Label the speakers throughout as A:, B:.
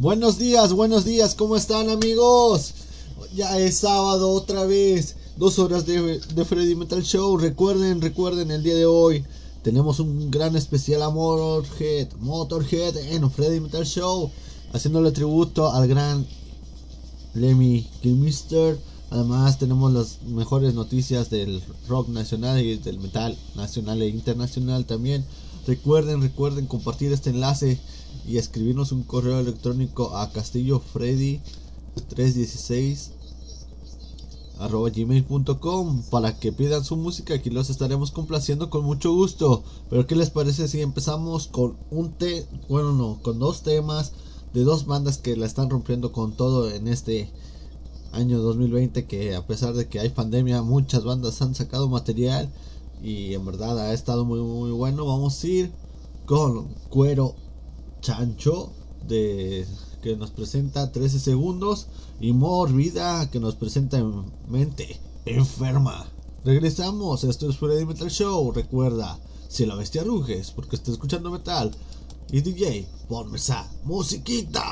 A: Buenos días, buenos días, ¿cómo están amigos? Ya es sábado otra vez, dos horas de, de Freddy Metal Show. Recuerden, recuerden el día de hoy. Tenemos un gran especial a Motorhead, Motorhead en Freddy Metal Show, haciéndole tributo al gran Lemmy Kilmister. Además tenemos las mejores noticias del rock nacional y del metal nacional e internacional también. Recuerden, recuerden compartir este enlace y escribirnos un correo electrónico a castillofreddy316 arroba gmail.com para que pidan su música aquí los estaremos complaciendo con mucho gusto. Pero qué les parece si empezamos con un té bueno no con dos temas de dos bandas que la están rompiendo con todo en este año 2020 que a pesar de que hay pandemia muchas bandas han sacado material y en verdad ha estado muy muy bueno vamos a ir con cuero chancho de que nos presenta 13 segundos y Morbida que nos presenta mente enferma. Regresamos, esto es Freddy Metal Show, recuerda, si la bestia ruges porque está escuchando metal y DJ, ponme esa musiquita.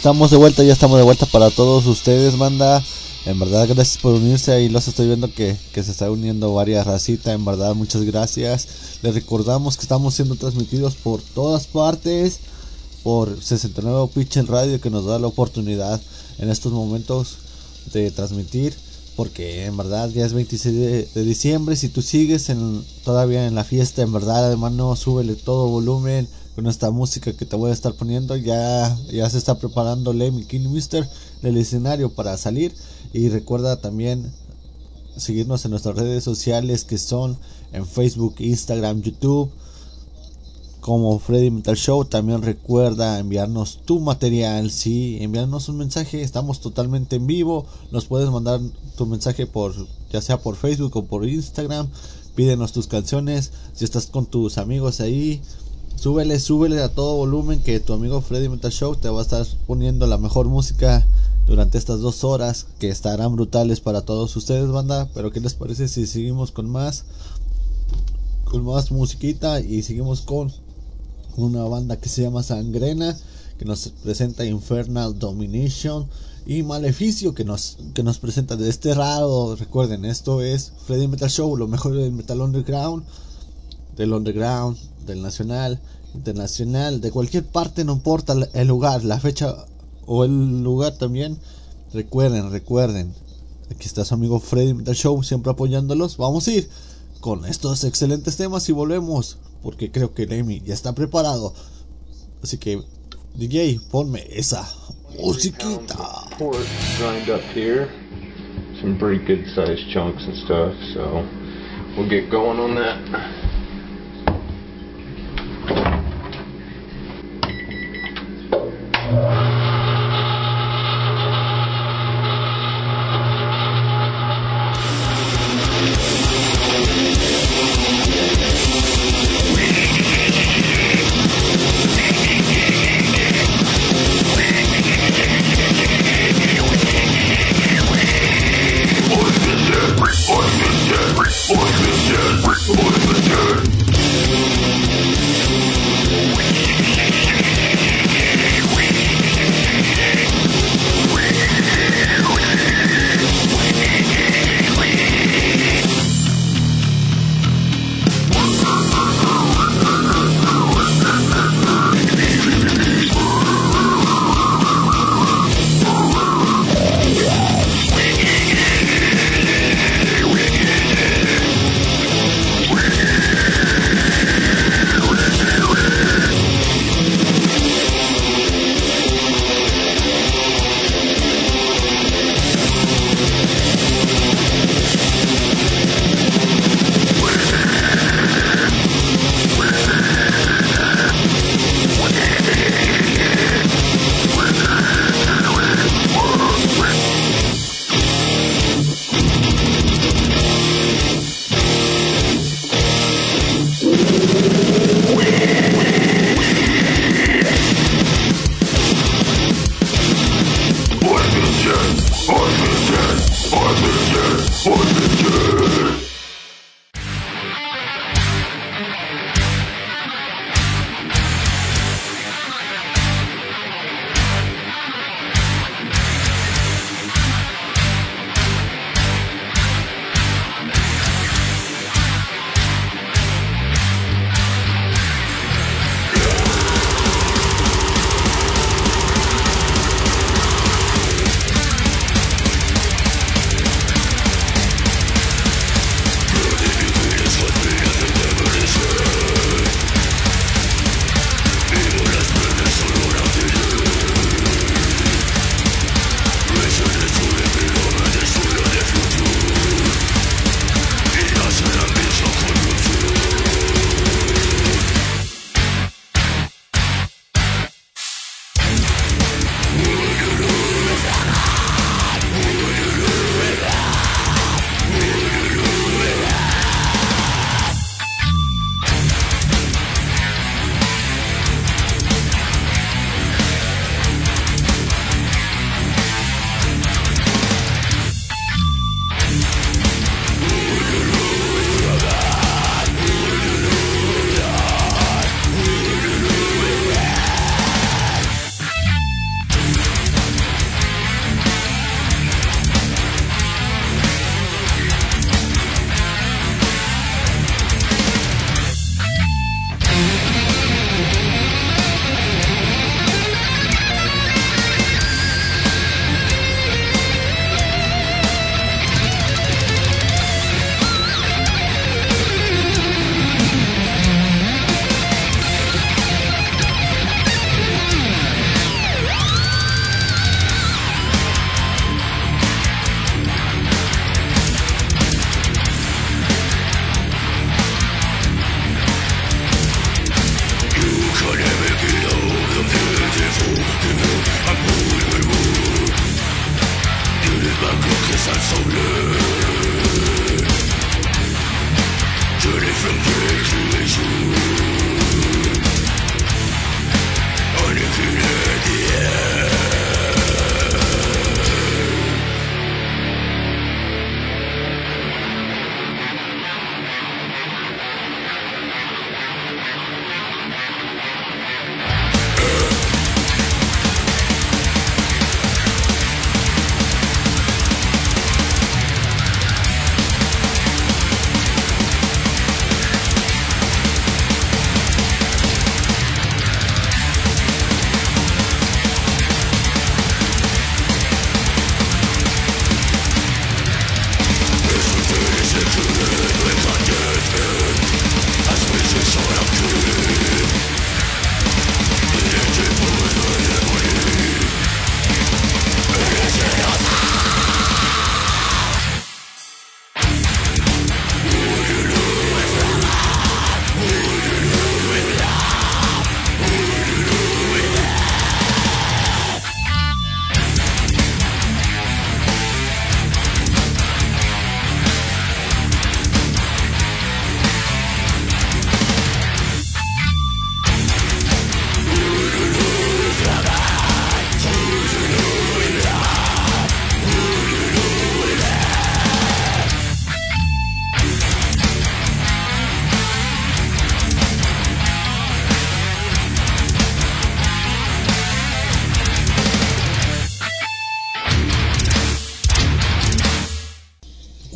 A: Estamos de vuelta, ya estamos de vuelta para todos ustedes, manda. En verdad, gracias por unirse. Ahí los estoy viendo que, que se está uniendo varias racitas. En verdad, muchas gracias. Les recordamos que estamos siendo transmitidos por todas partes. Por 69 Pitch en Radio, que nos da la oportunidad en estos momentos de transmitir. Porque en verdad ya es 26 de, de diciembre. Si tú sigues en, todavía en la fiesta, en verdad, hermano, súbele todo volumen con esta música que te voy a estar poniendo. Ya, ya se está preparando Lemmy King Mister el escenario para salir. Y recuerda también seguirnos en nuestras redes sociales que son en Facebook, Instagram, YouTube como Freddy Metal Show. También recuerda enviarnos tu material, sí, enviarnos un mensaje. Estamos totalmente en vivo. Nos puedes mandar tu mensaje por ya sea por Facebook o por Instagram. Pídenos tus canciones. Si estás con tus amigos ahí, súbele, súbele a todo volumen que tu amigo Freddy Metal Show te va a estar poniendo la mejor música durante estas dos horas que estarán brutales para todos ustedes, banda. Pero ¿qué les parece si seguimos con más? Con más musiquita y seguimos con una banda que se llama Sangrena que nos presenta Infernal Domination y Maleficio que nos, que nos presenta Desterrado. Recuerden, esto es Freddy Metal Show, lo mejor del Metal Underground, del Underground, del Nacional, Internacional, de cualquier parte, no importa el lugar, la fecha o el lugar también. Recuerden, recuerden. Aquí está su amigo Freddy Metal Show, siempre apoyándolos. Vamos a ir con estos excelentes temas y volvemos. Porque creo que Lemmy ya está preparado. Así que, DJ, ponme esa musiquita.
B: Some pretty good sized chunks and stuff, so we'll get going on that. Yeah.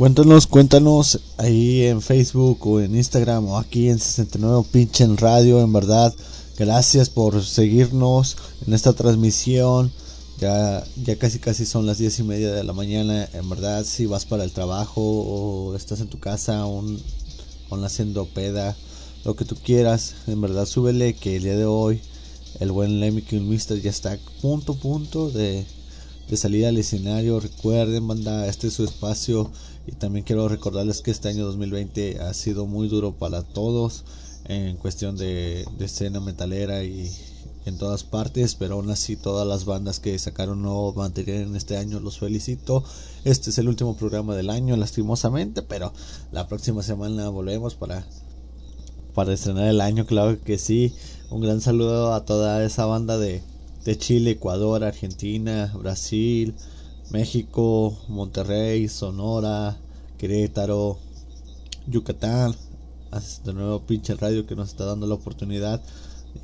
A: Cuéntanos, cuéntanos ahí en Facebook o en Instagram o aquí en 69 pinche en radio, en verdad. Gracias por seguirnos en esta transmisión. Ya, ya casi casi son las diez y media de la mañana. En verdad, si vas para el trabajo o estás en tu casa aún, aún haciendo peda, lo que tú quieras, en verdad súbele que el día de hoy el buen Lemmy Mister ya está punto punto de, de salir al escenario. Recuerden, banda, este es su espacio. Y también quiero recordarles que este año 2020 ha sido muy duro para todos en cuestión de, escena metalera y en todas partes, pero aún así todas las bandas que sacaron nuevo material en este año los felicito. Este es el último programa del año, lastimosamente, pero la próxima semana volvemos para para estrenar el año, claro que sí. Un gran saludo a toda esa banda de Chile, Ecuador, Argentina, Brasil, México, Monterrey, Sonora, Querétaro, Yucatán. De nuevo pinche radio que nos está dando la oportunidad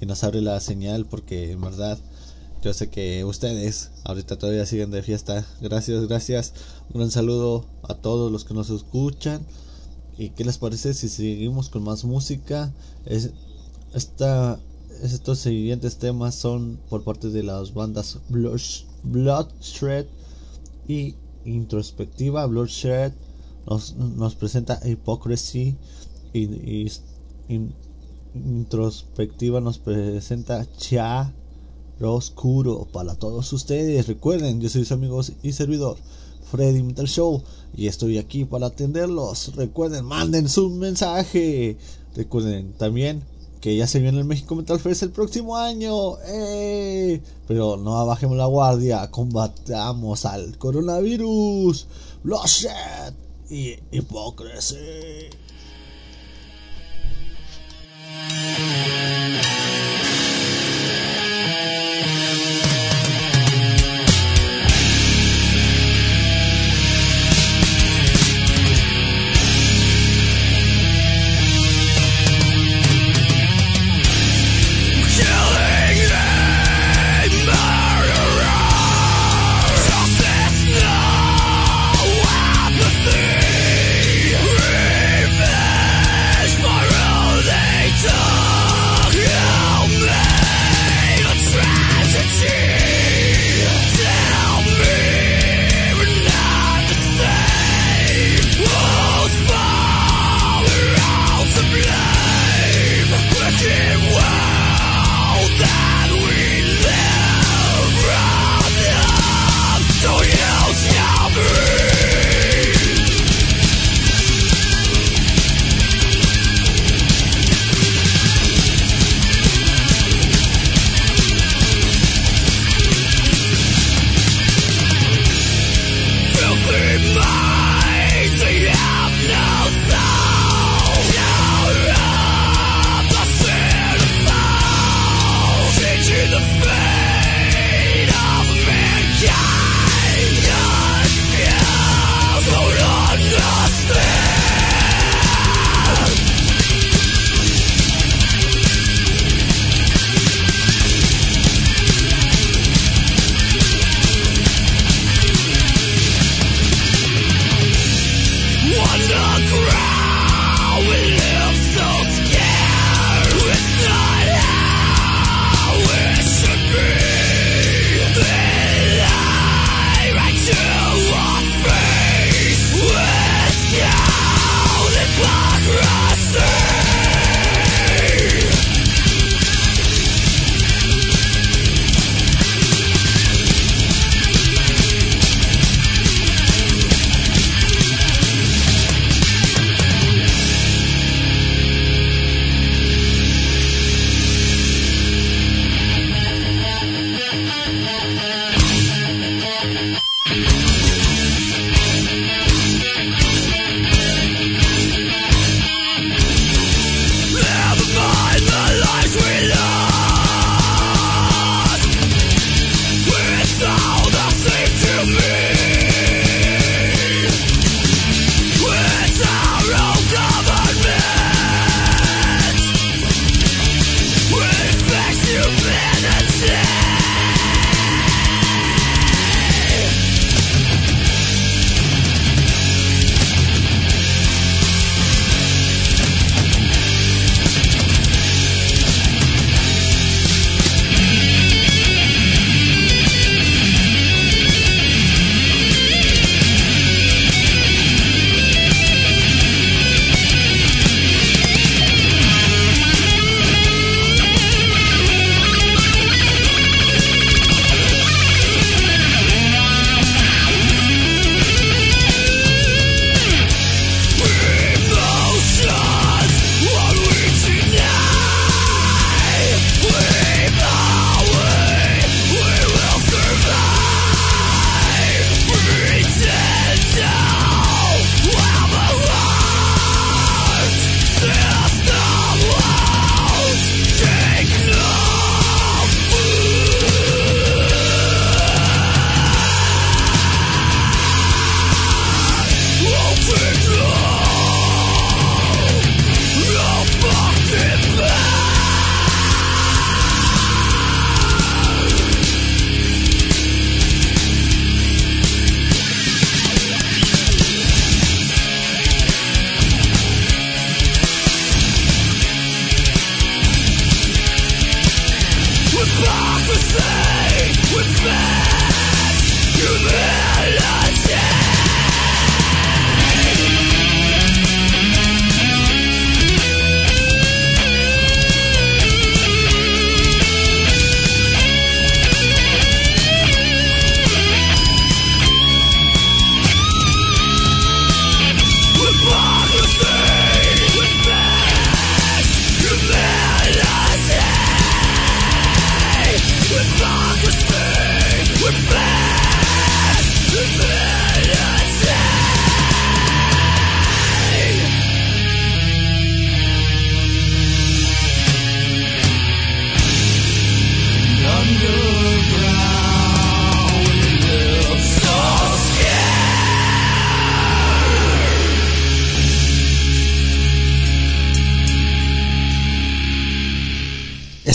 A: y nos abre la señal porque en verdad yo sé que ustedes ahorita todavía siguen de fiesta. Gracias, gracias. Un gran saludo a todos los que nos escuchan. ¿Y qué les parece si seguimos con más música? Es, esta, estos siguientes temas son por parte de las bandas Bloodshred y Introspectiva. Bloodshed nos, nos presenta Hypocrisy y, Introspectiva nos presenta Cha Oscuro para todos ustedes. Recuerden, yo soy su amigo y servidor Freddy Metal Show y estoy aquí para atenderlos. Recuerden, manden su mensaje. Recuerden también que ya se viene el México Metal Fest el próximo año. ¡Eh! Pero no bajemos la guardia, combatamos al coronavirus, bloodshed y hipocresía.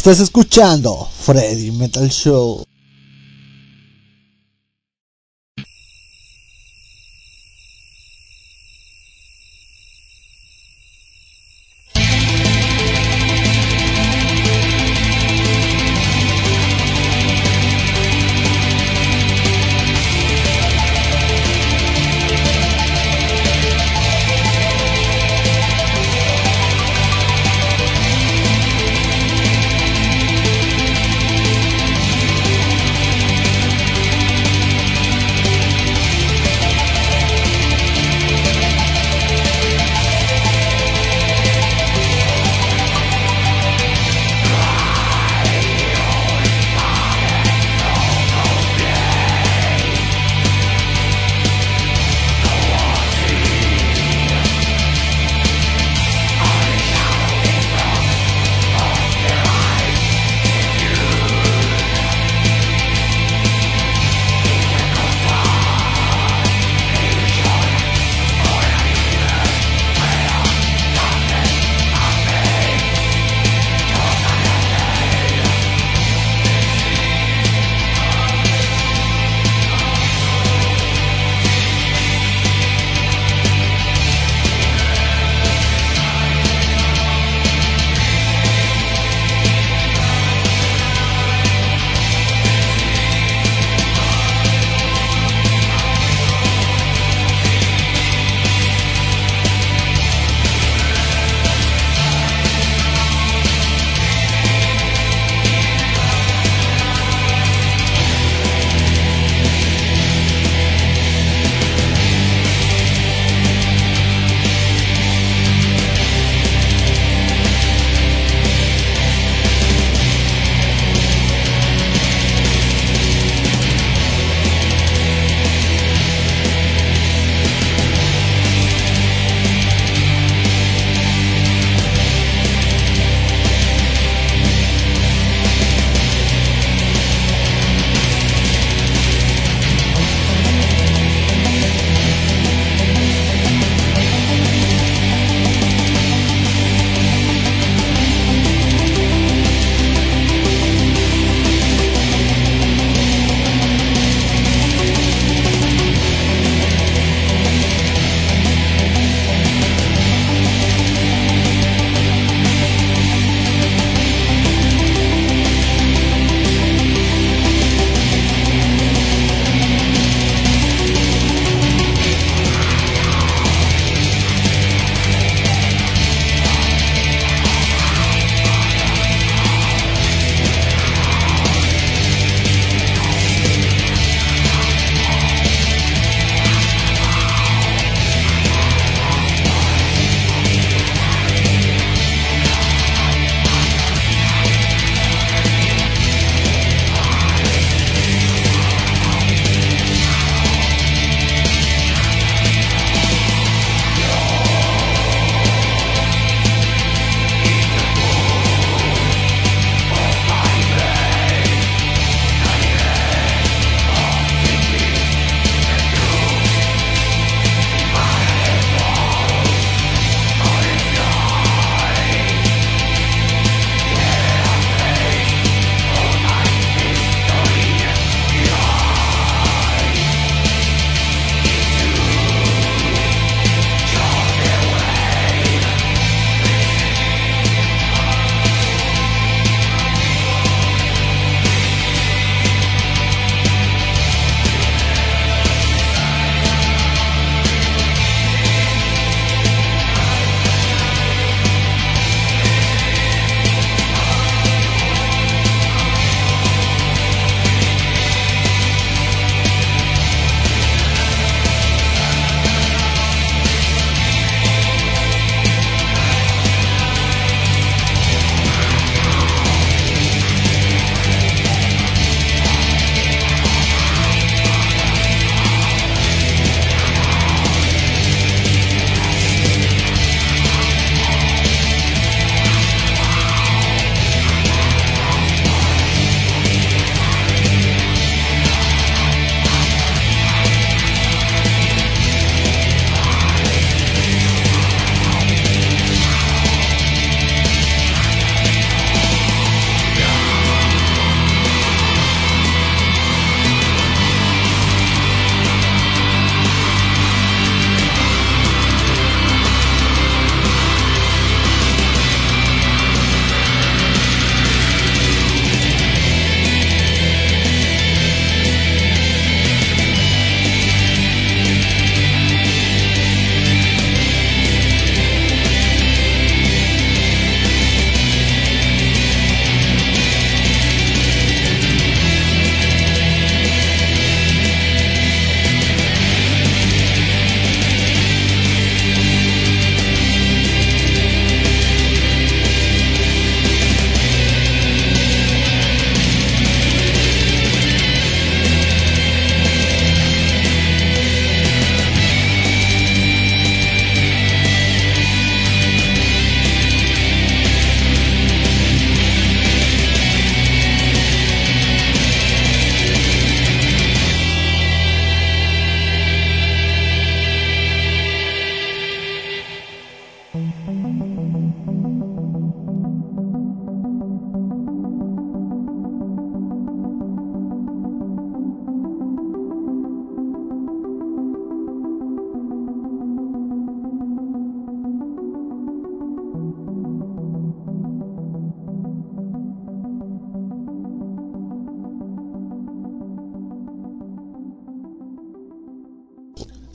A: Estás escuchando Freddy Metal Show.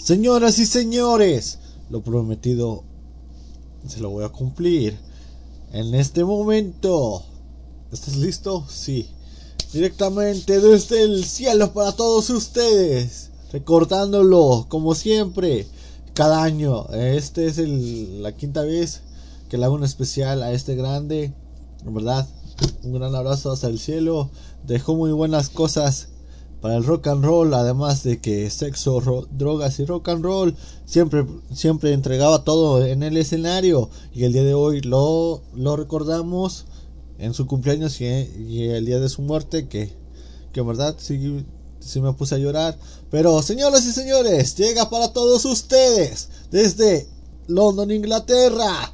A: Señoras y señores, lo prometido se lo voy a cumplir. En este momento, ¿estás listo? Sí. Directamente desde el cielo para todos ustedes. Recordándolo, como siempre, cada año. Este es la quinta vez que le hago un especial a este grande. En verdad, un gran abrazo hasta el cielo. Dejó muy buenas cosas para el rock and roll, además de que sexo, drogas y rock and roll siempre, siempre entregaba todo en el escenario y el día de hoy lo, lo recordamos en su cumpleaños y, el día de su muerte que, que en verdad sí, sí me puse a llorar. Pero señoras y señores, llega para todos ustedes desde London, Inglaterra.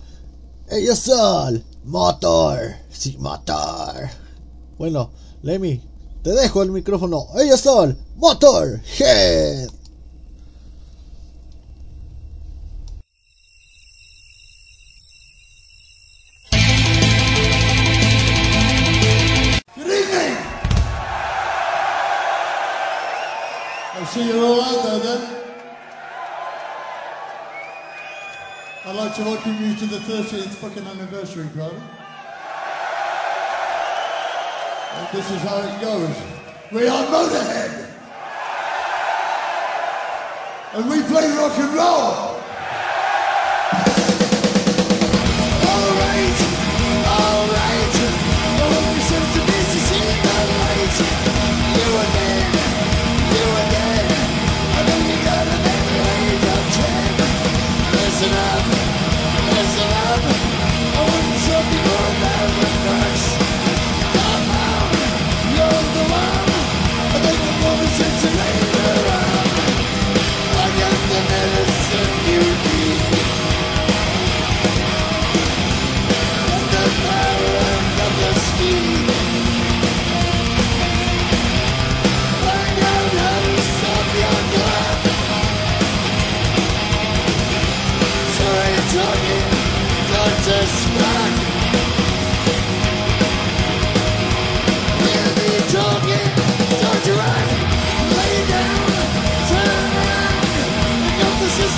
A: Ellos son Motor, sí, Motor. Bueno, Lemmy, te dejo el micrófono. Ellos son Motorhead.
C: See you're all out there then. I'd like to welcome you to the 13th fucking anniversary party. And this is how it goes. We are Motorhead. And we play rock and roll.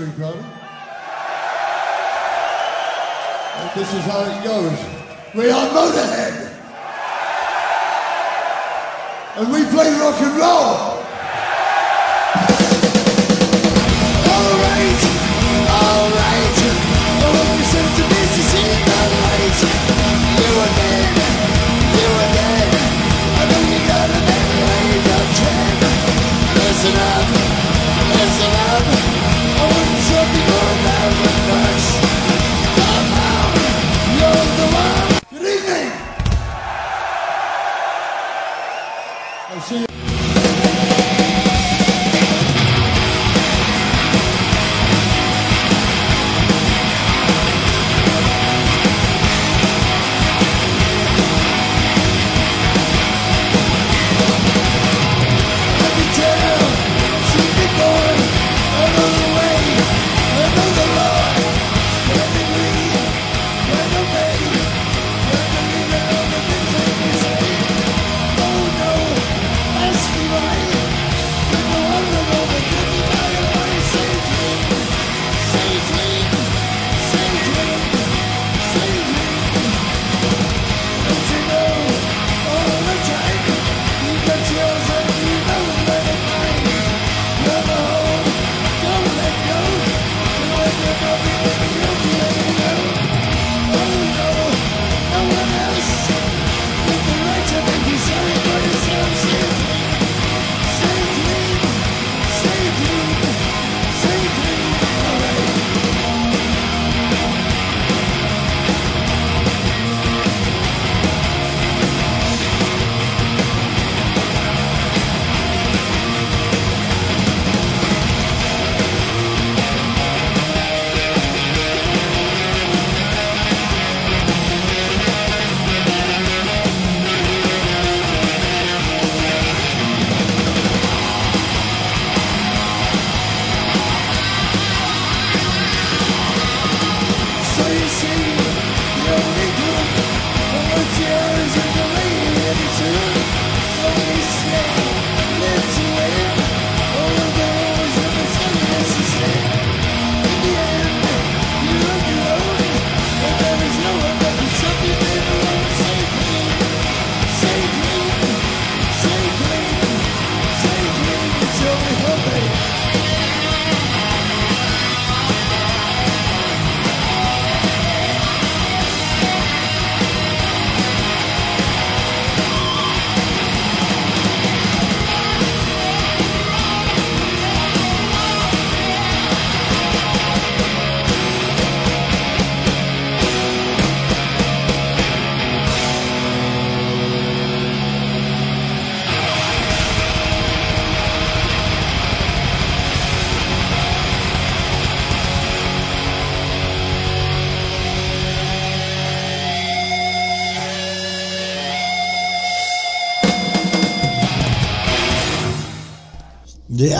C: And this is how it goes. We are Motorhead! And we play rock and roll!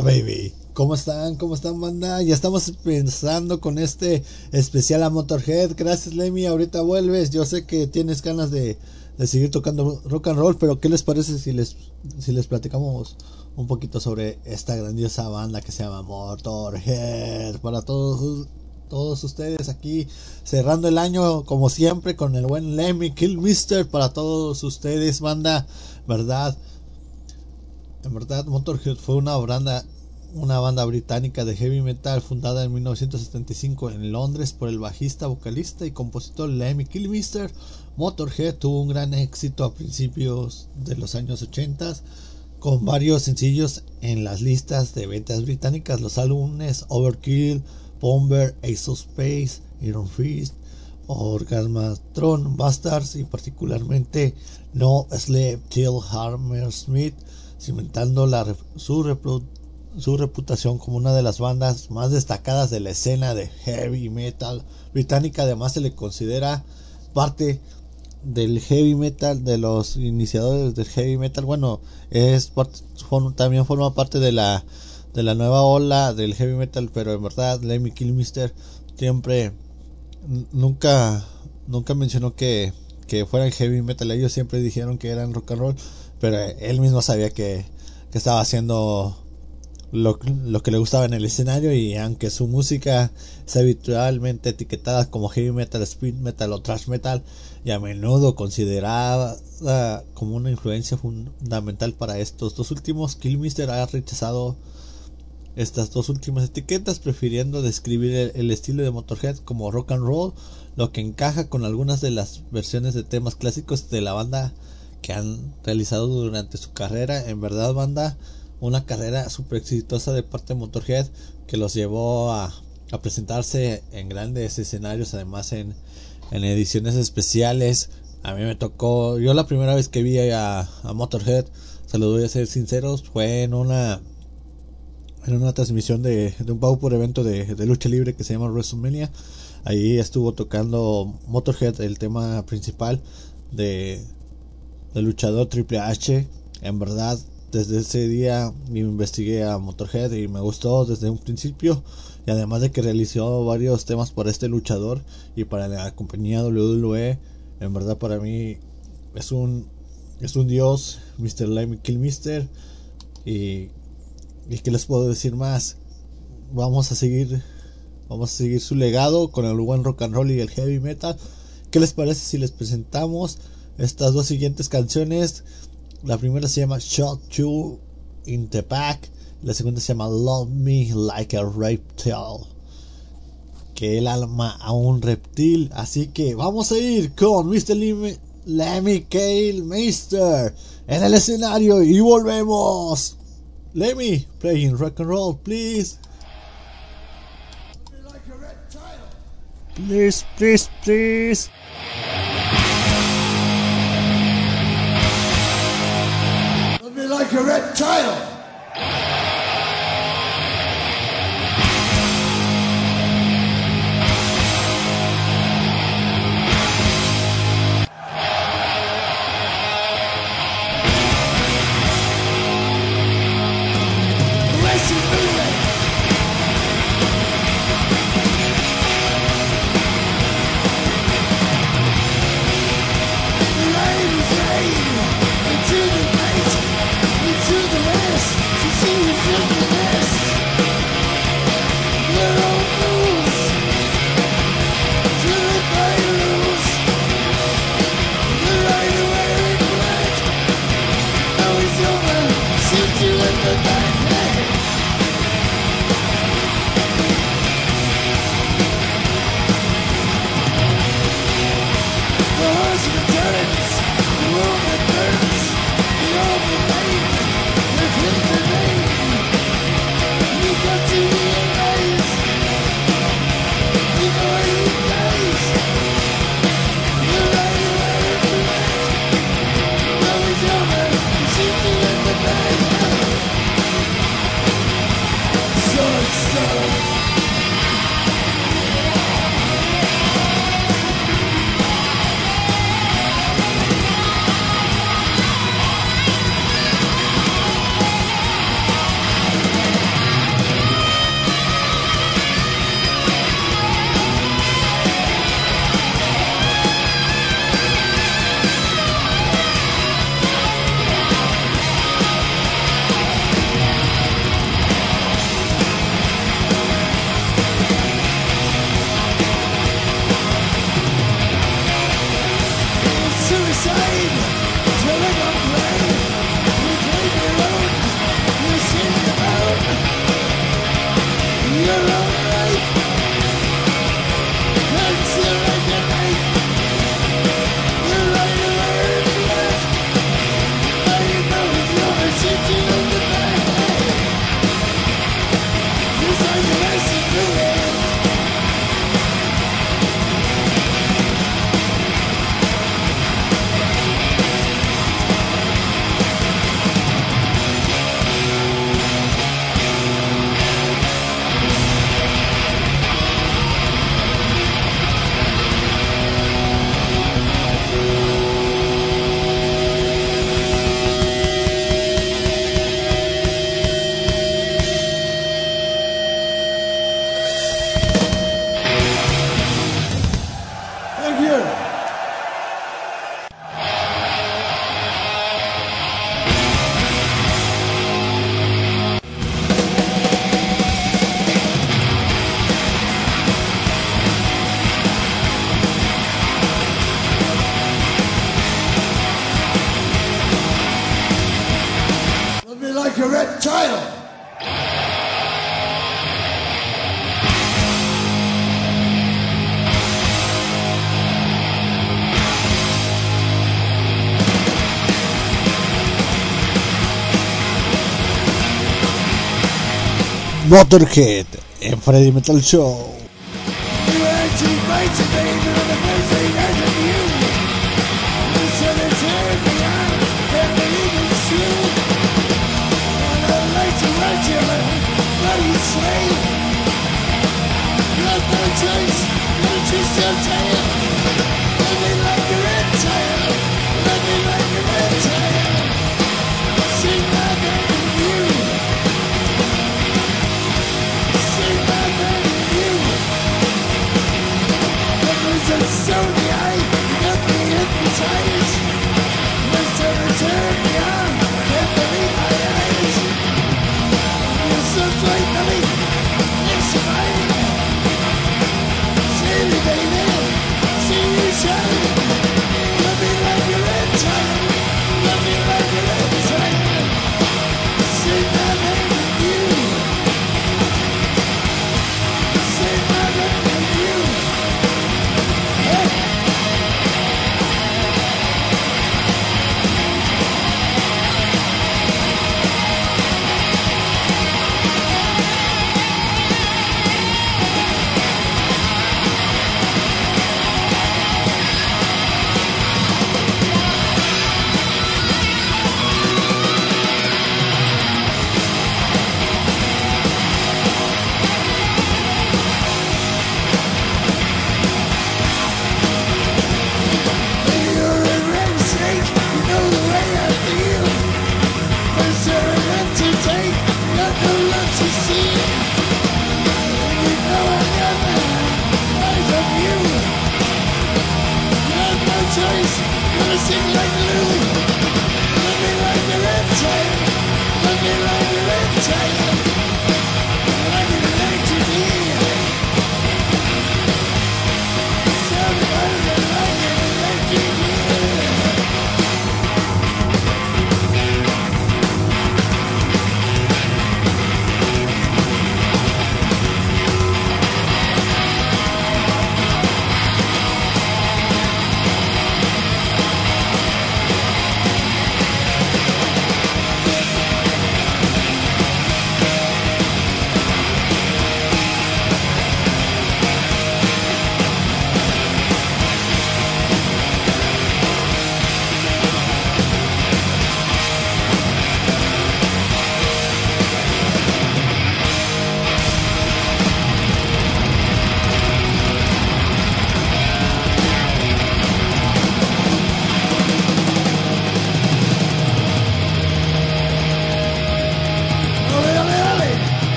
C: Baby.
A: ¿Cómo están? ¿Cómo están, banda? Ya estamos pensando con este especial a Motorhead. Gracias, Lemmy. Ahorita vuelves. Yo sé que tienes ganas de, de seguir tocando rock and roll, pero ¿qué les parece si les, si les platicamos un poquito sobre esta grandiosa banda que se llama Motorhead? Para todos, todos ustedes aquí, cerrando el año como siempre con el buen Lemmy Killmister. Para todos ustedes, banda, ¿verdad? En verdad, Motorhead fue una banda, una banda británica de heavy metal fundada en 1975 en Londres por el bajista, vocalista y compositor Lemmy Kilmister. Motorhead tuvo un gran éxito a principios de los años 80 con varios sencillos en las listas de ventas británicas. Los álbumes Overkill, Bomber, Ace of Space, Iron Fist, Orgasmatron, Bastards y particularmente No Sleep Till Hammersmith cimentando la, su, su, reputación como una de las bandas más destacadas de la escena de heavy metal británica. Además, se le considera parte del heavy metal, de los iniciadores del heavy metal. Bueno, es también forma parte de la, de la nueva ola del heavy metal, pero en verdad, Lemmy Kilmister siempre nunca, nunca mencionó que, que fueran heavy metal. Ellos siempre dijeron que eran rock and roll pero él mismo sabía que, que estaba haciendo lo, lo, que le gustaba en el escenario y aunque su música es habitualmente etiquetada como heavy metal, speed metal o thrash metal y a menudo considerada como una influencia fundamental para estos dos últimos, Killmister ha rechazado estas dos últimas etiquetas prefiriendo describir el, el, estilo de Motorhead como rock and roll, lo que encaja con algunas de las versiones de temas clásicos de la banda que han realizado durante su carrera. En verdad, banda una carrera súper exitosa de parte de Motorhead que los llevó a, a presentarse en grandes escenarios, además en, en, ediciones especiales. A mí me tocó, yo la primera vez que vi a, a Motorhead, se lo voy a ser sinceros, fue en una en una transmisión de, de un por evento de, de, lucha libre que se llama WrestleMania. Ahí estuvo tocando Motorhead el tema principal de, de luchador Triple H. En verdad desde ese día investigué a Motorhead y me gustó desde un principio y además de que realizó varios temas para este luchador y para la compañía WWE en verdad para mí es un es un dios Mr. Lemmy Killmister y y qué les puedo decir más vamos a seguir vamos a seguir su legado con el buen rock and roll y el heavy metal qué les parece si les presentamos estas dos siguientes canciones la primera se llama Shot You in the Back. La segunda se llama Love Me Like a Reptile. Que el alma a un reptil. Así que vamos a ir con Mr. Lemmy, Kale Meister en el escenario y volvemos. Lemmy, playing rock and roll, please. Please, please, please.
C: Like a reptile. see
A: Motorhead en Freddy Metal Show.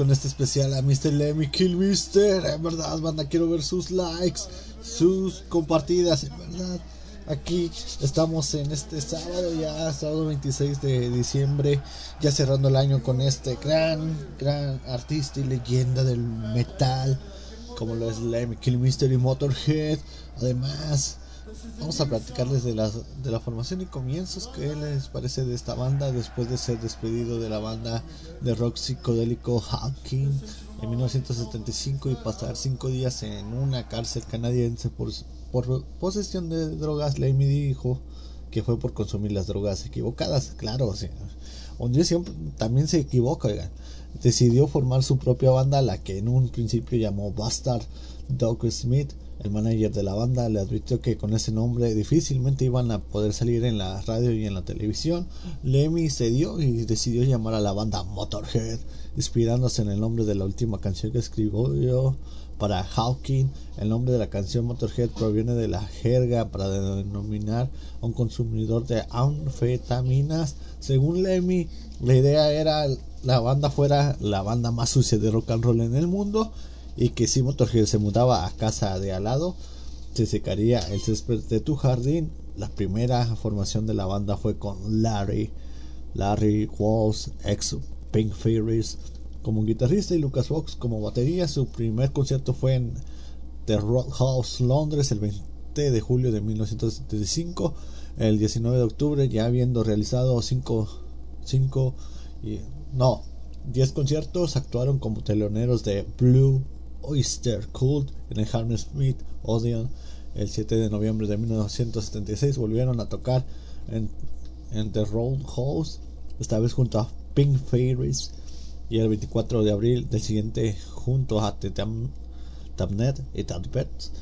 A: Con este especial a Mr. Lemmy Kill Mister. En verdad, banda, quiero ver sus likes, sus compartidas. En verdad, aquí estamos en este sábado, ya sábado 26 de diciembre, ya cerrando el año con este gran, gran artista y leyenda del metal, como lo es Lemmy Kill Mister y Motorhead. Además, Vamos a platicarles de la, de la formación y comienzos que les parece de esta banda después de ser despedido de la banda de rock psicodélico Hawking en 1975 y pasar cinco días en una cárcel canadiense por, por posesión de drogas. Lemmy dijo que fue por consumir las drogas equivocadas. Claro, siempre también se equivoca, oigan. Decidió formar su propia banda, la que en un principio llamó Bastard Doug Smith. El manager de la banda le advirtió que con ese nombre difícilmente iban a poder salir en la radio y en la televisión. Lemmy cedió y decidió llamar a la banda Motorhead, inspirándose en el nombre de la última canción que escribió para Hawking. El nombre de la canción Motorhead proviene de la jerga para denominar a un consumidor de anfetaminas. Según Lemmy, la idea era la banda fuera la banda más sucia de rock and roll en el mundo y que si Motorhead se mudaba a casa de al lado se secaría el césped de tu jardín. La primera formación de la banda fue con Larry, Larry Walls, ex Pink Fairies, como guitarrista y Lucas Fox como batería. Su primer concierto fue en The Roadhouse, Londres, el 20 de julio de 1975. El 19 de octubre, ya habiendo realizado 5 cinco, y no, 10 conciertos, actuaron como teloneros de Blue Oyster Cult en el Hammersmith Odeon. El 7 de noviembre de 1976 volvieron a tocar en, en The Roadhouse, esta vez junto a Pink Fairies. Y el 24 de abril del siguiente junto a The y Tadbets.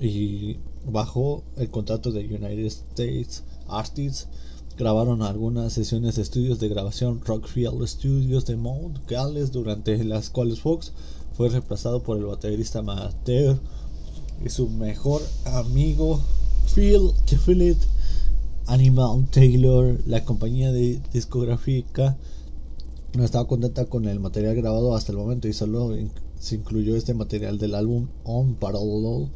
A: Y bajo el contrato de United States Artists grabaron algunas sesiones de estudios de grabación Rockfield Studios de Mount Gales durante las cuales Fox fue reemplazado por el baterista amateur y su mejor amigo Phil Tifflet Animal Taylor la compañía de discográfica no estaba contenta con el material grabado hasta el momento y solo se incluyó este material del álbum On Parallel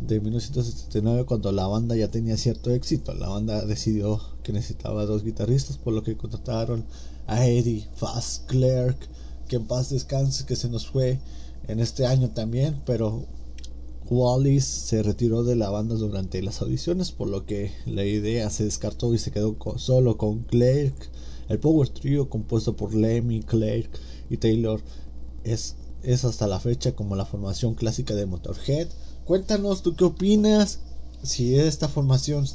A: de 1979 cuando la banda ya tenía cierto éxito. La banda decidió que necesitaba dos guitarristas por lo que contrataron a Eddie Fast Clerk que en paz descanse que se nos fue en este año también pero Wallis se retiró de la banda durante las audiciones por lo que la idea se descartó y se quedó solo con Clerk el power trio compuesto por Lemmy, Clerk y Taylor. Es, es hasta la fecha como la formación clásica de Motorhead. Cuéntanos tú qué opinas, si esta formación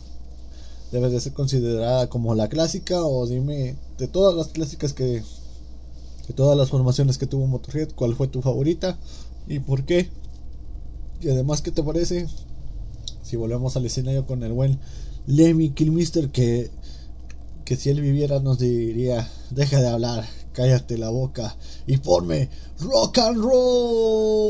A: debe de ser considerada como la clásica o dime de todas las clásicas que de todas las formaciones que tuvo Motorhead, cuál fue tu favorita y por qué. Y además, ¿qué te parece si volvemos al escenario con el buen Lemmy Kilmister que que si él viviera nos diría, deja de hablar, cállate la boca y ponme rock and roll.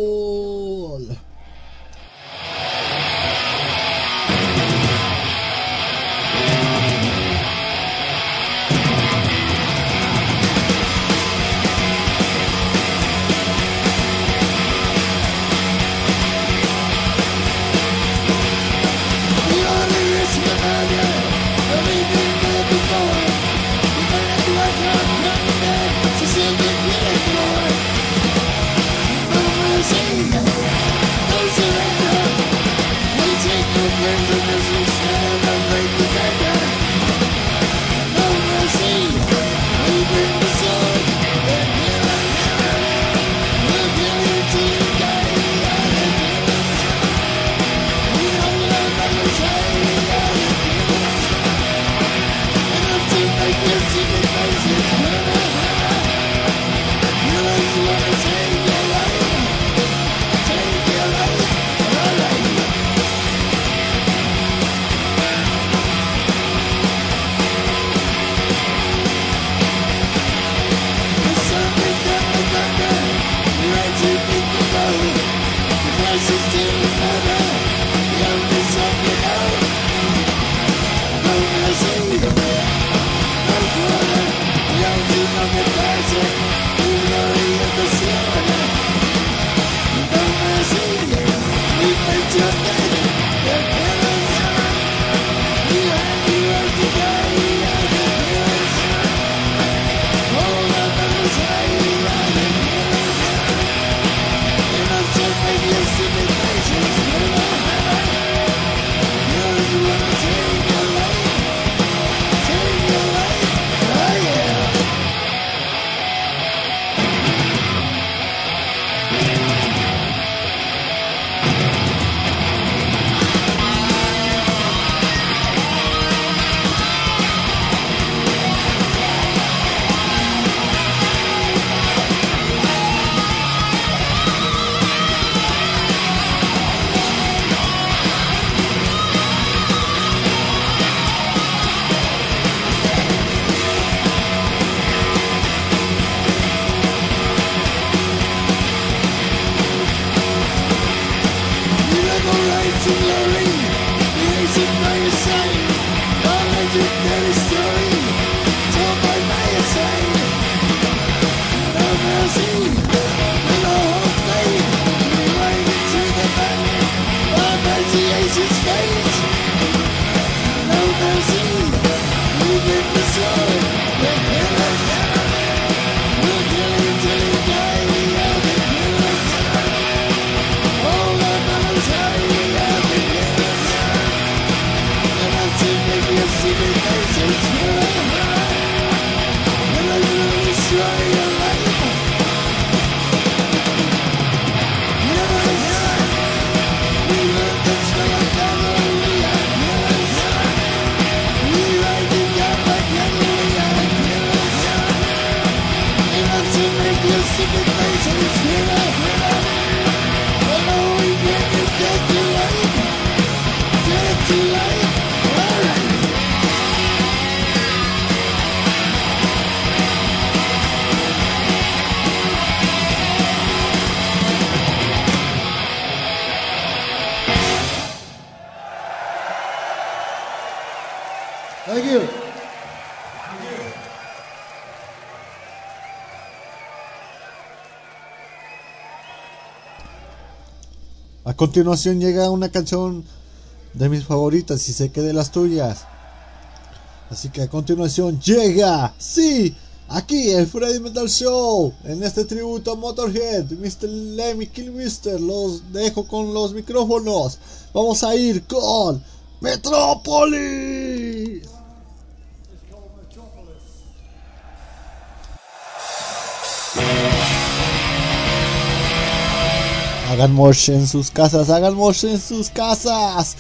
C: Continuación llega una canción de mis favoritas y sé que de las tuyas. Así que a continuación llega, sí, aquí el Freddy Metal Show, en este tributo a Motorhead, Mr. Lemmy Kilmister, los dejo con los micrófonos. Vamos a ir con Metrópolis. Hagan mosh en sus casas, hagan mosh en sus casas.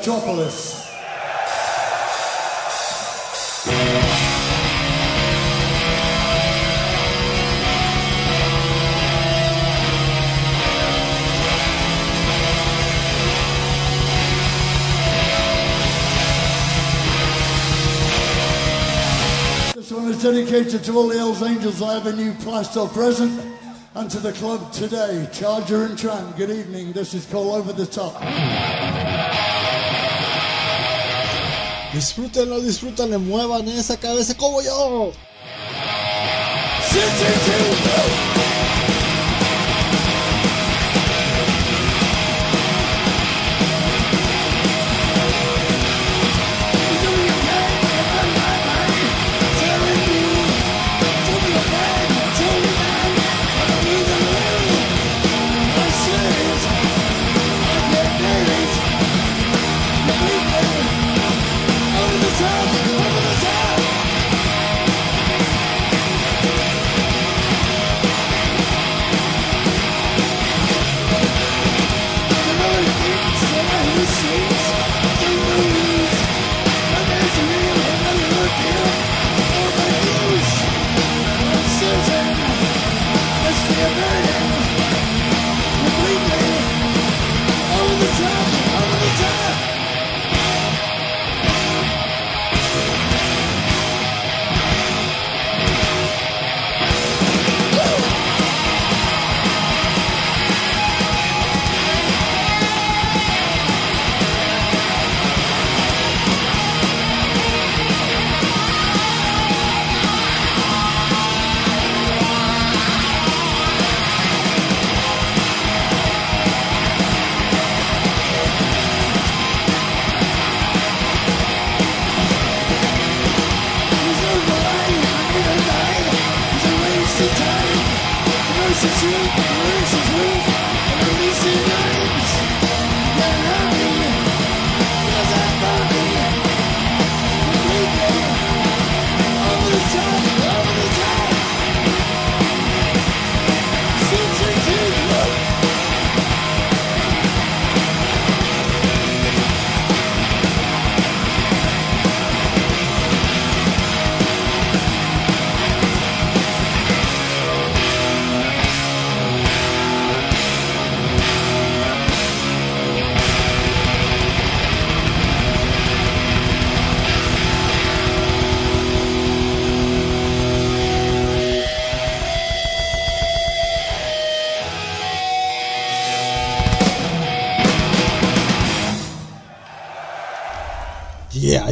D: Metropolis. This one is dedicated to all the Hells Angels I have a new plaster present. And to the club today, Charger and Tran, good evening. This is called Over the Top.
C: Disfrútenlo, disfrútenlo, muevan esa cabeza como yo.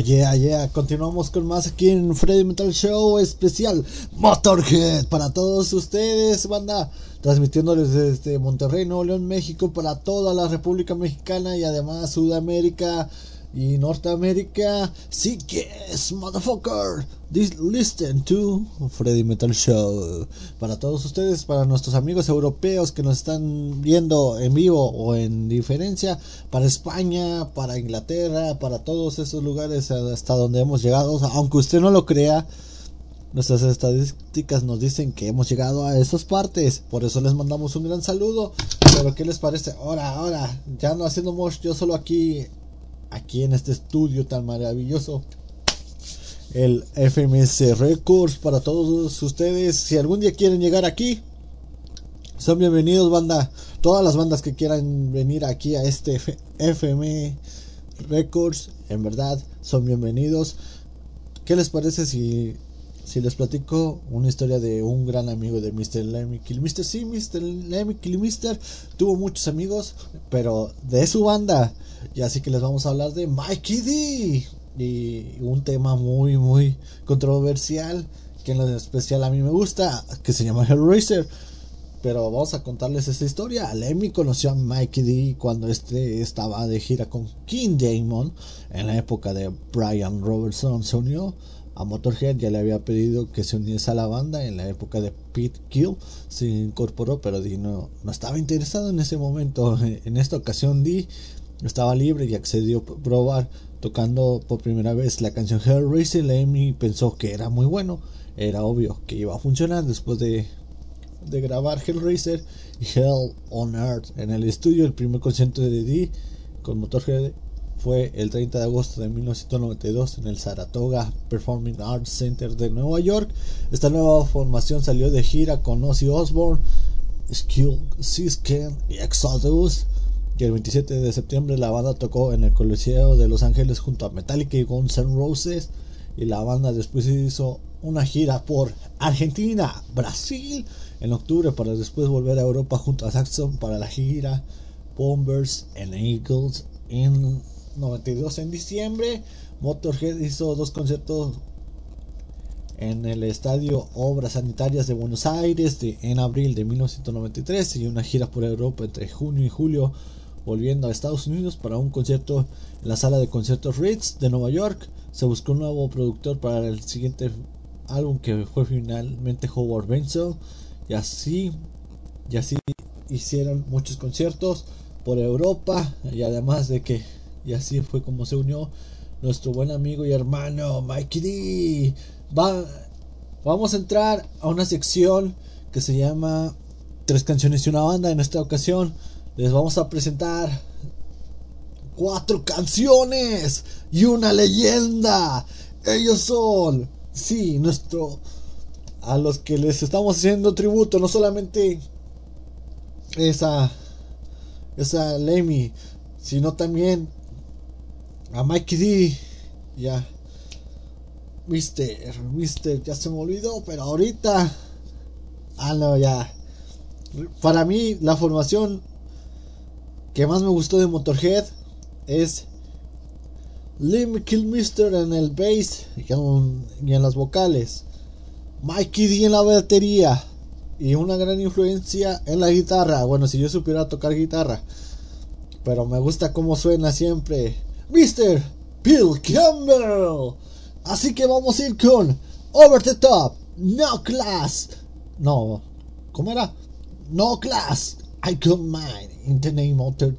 A: Yeah, yeah. Continuamos con más aquí en Freddy Metal Show especial Motorhead para todos ustedes, banda. Transmitiéndoles desde Monterrey, Nuevo León, México para toda la República Mexicana y además Sudamérica y Norteamérica. Sí que es, motherfucker. This listen to Freddy Metal Show. Para todos ustedes, para nuestros amigos europeos que nos están viendo en vivo o en diferencia, para España, para Inglaterra, para todos esos lugares hasta donde hemos llegado. Aunque usted no lo crea, nuestras estadísticas nos dicen que hemos llegado a esas partes. Por eso les mandamos un gran saludo. Pero ¿qué les parece? Ahora, ahora, ya no haciendo mucho, yo solo aquí aquí en este estudio tan maravilloso. El FMS Records para todos ustedes. Si algún día quieren llegar aquí, son bienvenidos, banda. Todas las bandas que quieran venir aquí a este FM Records, en verdad, son bienvenidos. ¿Qué les parece si, si les platico una historia de un gran amigo de Mr. Lemmy Kilmister? Sí, Mr. Lemmy Kilmister tuvo muchos amigos, pero de su banda. Y así que les vamos a hablar de Mikey D. Y un tema muy, muy controversial. Que en lo especial a mí me gusta. Que se llama Hellraiser. Pero vamos a contarles esta historia. Lemmy conoció a Mikey D cuando este estaba de gira con King Damon. En la época de Brian Robertson se unió a Motorhead. Ya le había pedido que se uniese a la banda. En la época de Pete Kill se incorporó. Pero D no, no estaba interesado en ese momento. En esta ocasión D estaba libre y accedió a probar tocando por primera vez la canción Hellraiser. Lemmy pensó que era muy bueno, era obvio que iba a funcionar después de, de grabar Hellraiser y Hell on Earth en el estudio. El primer concierto de Dee con Motorhead fue el 30 de agosto de 1992 en el Saratoga Performing Arts Center de Nueva York. Esta nueva formación salió de gira con Ozzy Osbourne, Skill Sisken y Exodus y el 27 de septiembre la banda tocó en el Coliseo de Los Ángeles junto a Metallica y Guns N' Roses y la banda después hizo una gira por Argentina, Brasil en octubre para después volver a Europa junto a Saxon para la gira Bombers and Eagles en 92 en diciembre Motorhead hizo dos conciertos en el estadio Obras Sanitarias de Buenos Aires de, en abril de 1993 y una gira por Europa entre junio y julio volviendo a Estados Unidos para un concierto en la sala de conciertos Ritz de Nueva York. Se buscó un nuevo productor para el siguiente álbum que fue finalmente Howard Benson y así y así hicieron muchos conciertos por Europa y además de que y así fue como se unió nuestro buen amigo y hermano Mikey D. Va, vamos a entrar a una sección que se llama Tres canciones y una banda. En esta ocasión les vamos a presentar cuatro canciones y una leyenda. Ellos son, sí, nuestro, a los que les estamos haciendo tributo, no solamente esa, esa Lemmy, sino también a Mikey D. Ya, Mister, Mister, ya se me olvidó, pero ahorita, ah, no, ya. Para mí, la formación que más me gustó de Motorhead es Lim Kilmister en el bass y en, y en las vocales, Mikey D en la batería y una gran influencia en la guitarra. Bueno, si yo supiera tocar guitarra, pero me gusta cómo suena siempre, Mr. Bill Campbell. Así que vamos a ir con Over the Top, No Class. No, ¿cómo era?
C: No class, I mine in the name of, the,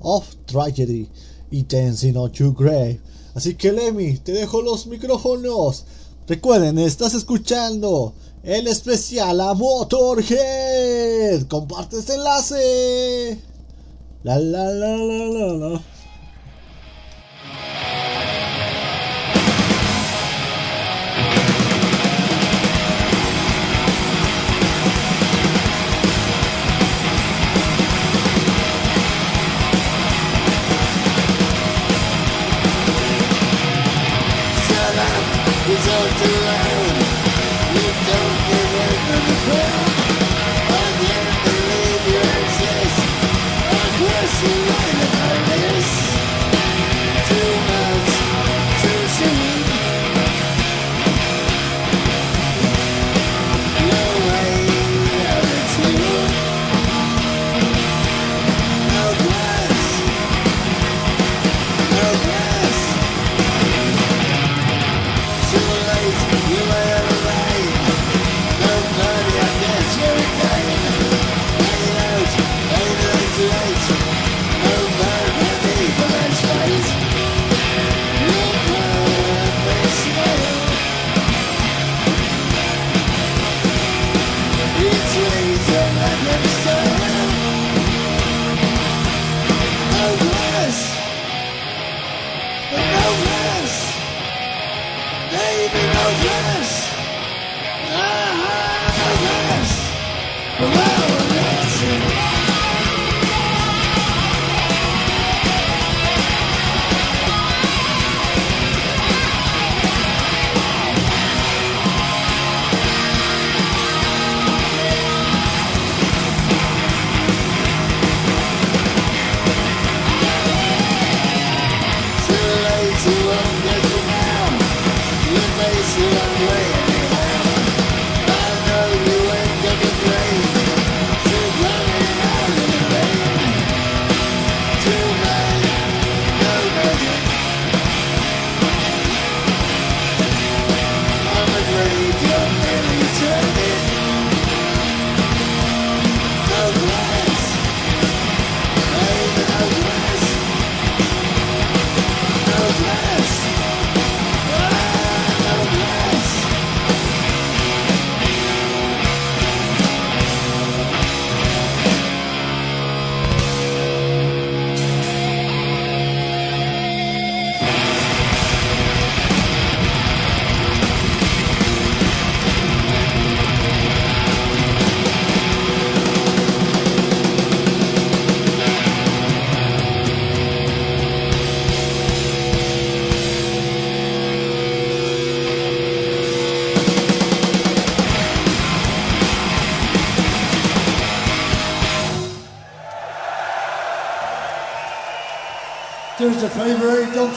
C: of tragedy. It ends in a you grave. Así que Lemmy, te dejo los micrófonos. Recuerden, estás escuchando el especial a Motorhead. Comparte este enlace. La la la la la la.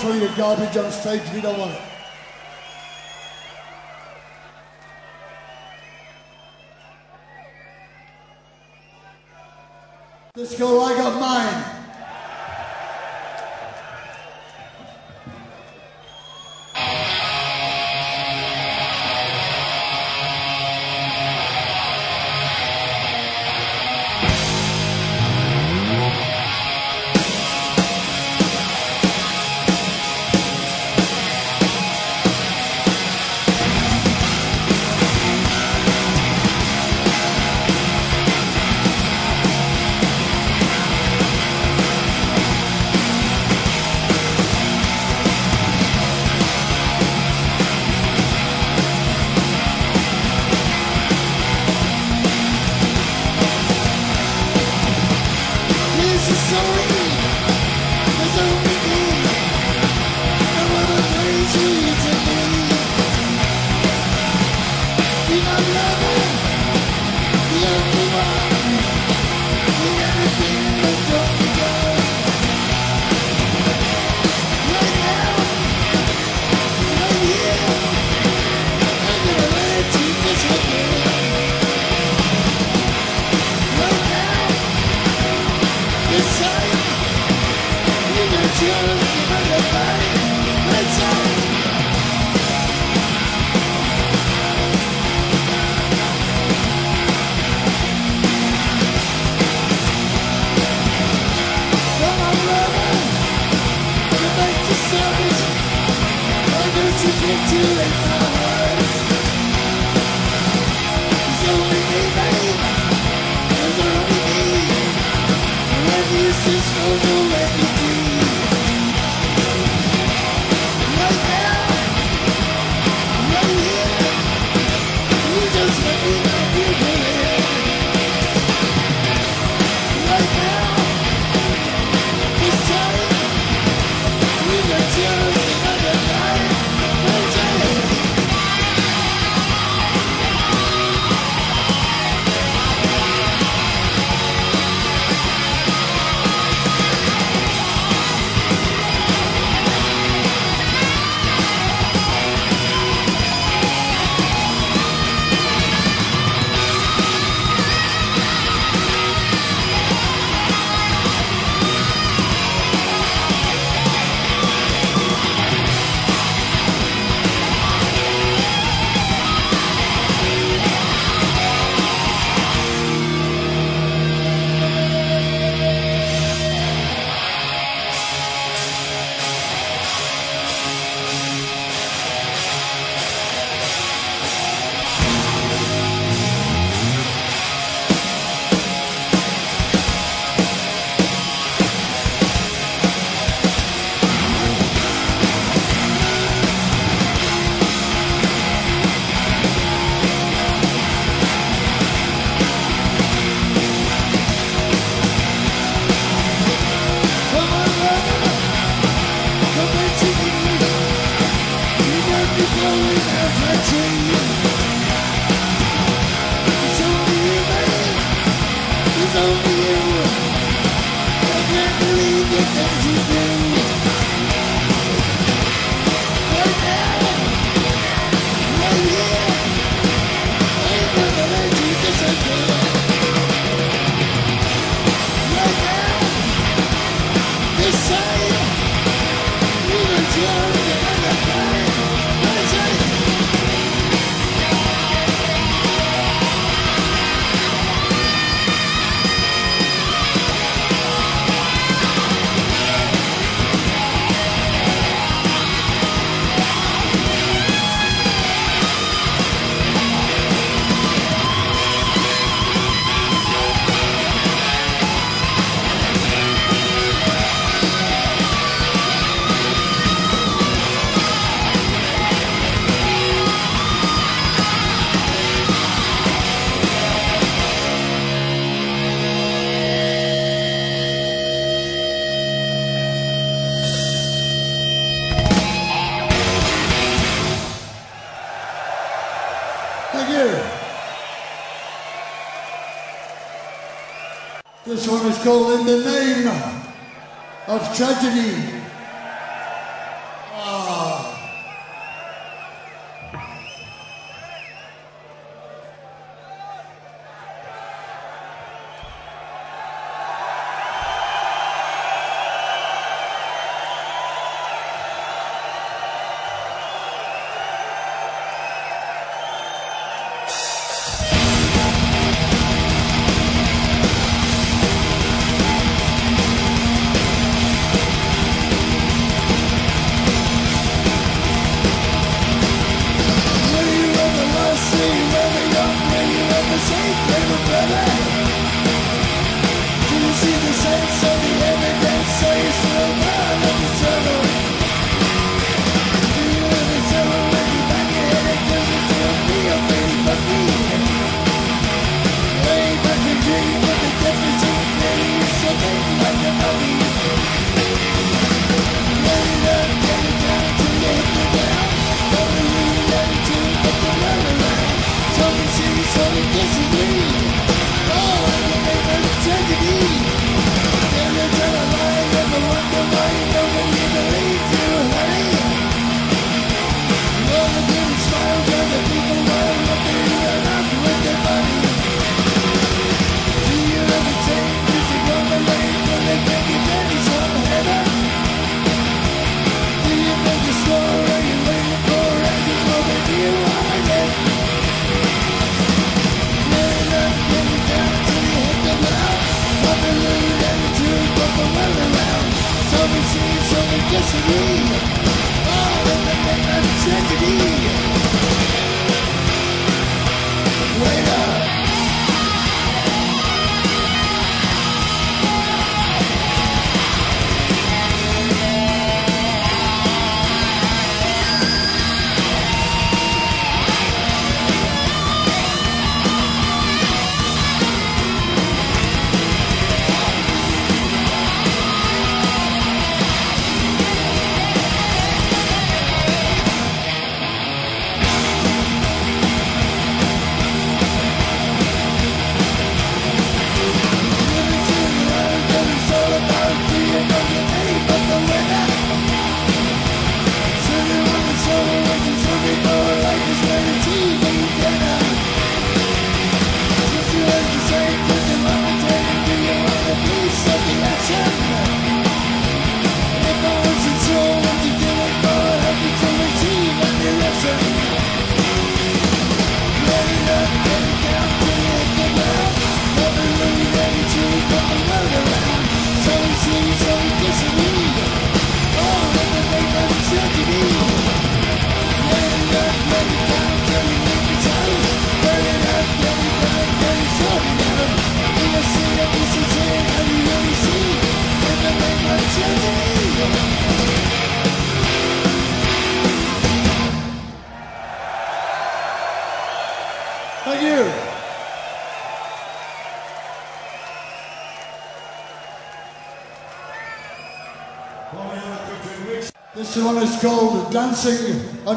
D: Throw your garbage on stage you don't want it. Tragedy.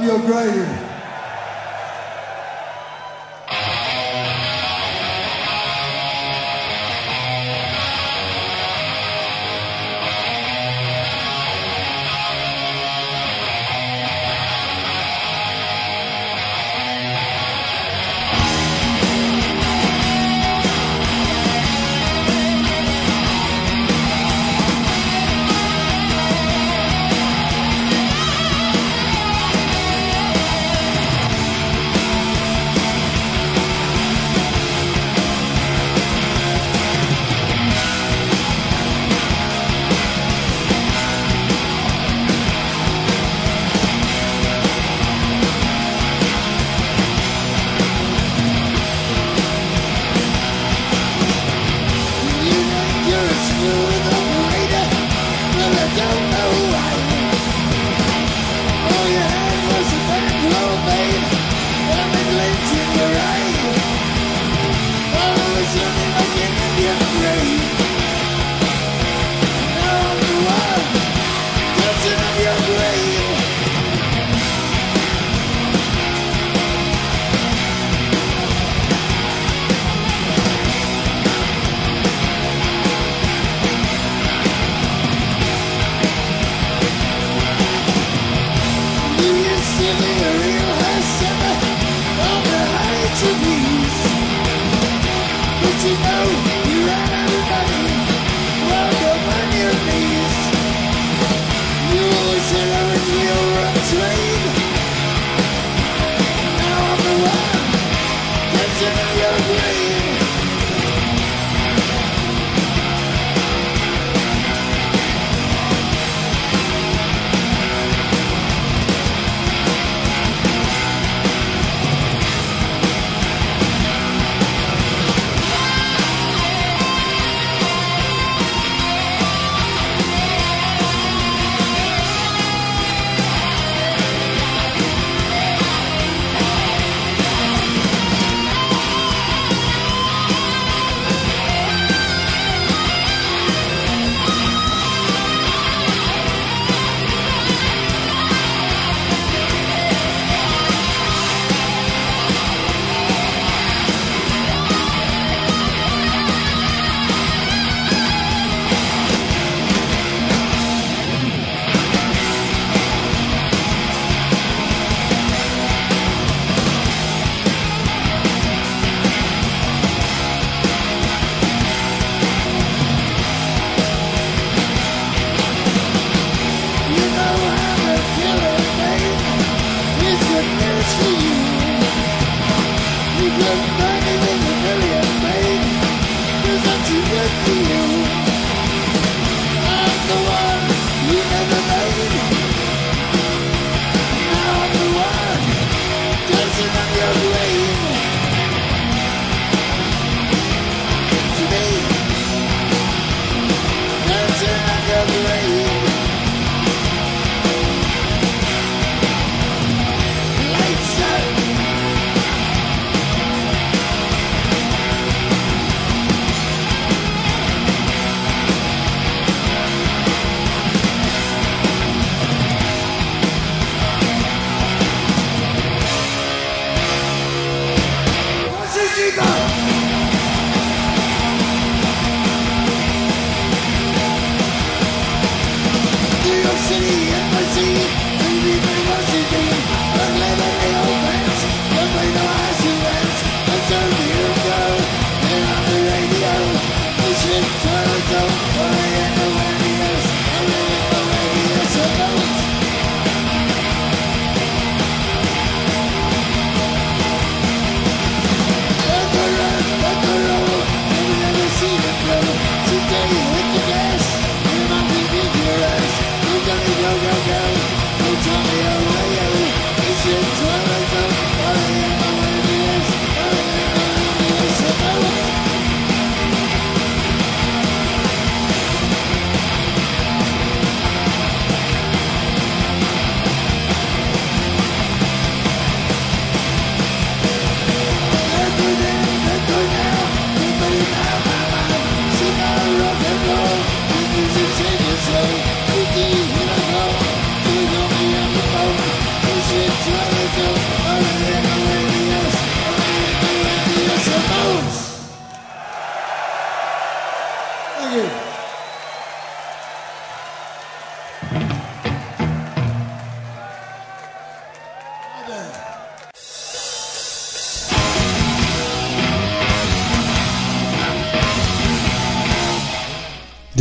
C: Dancing on Your Grave.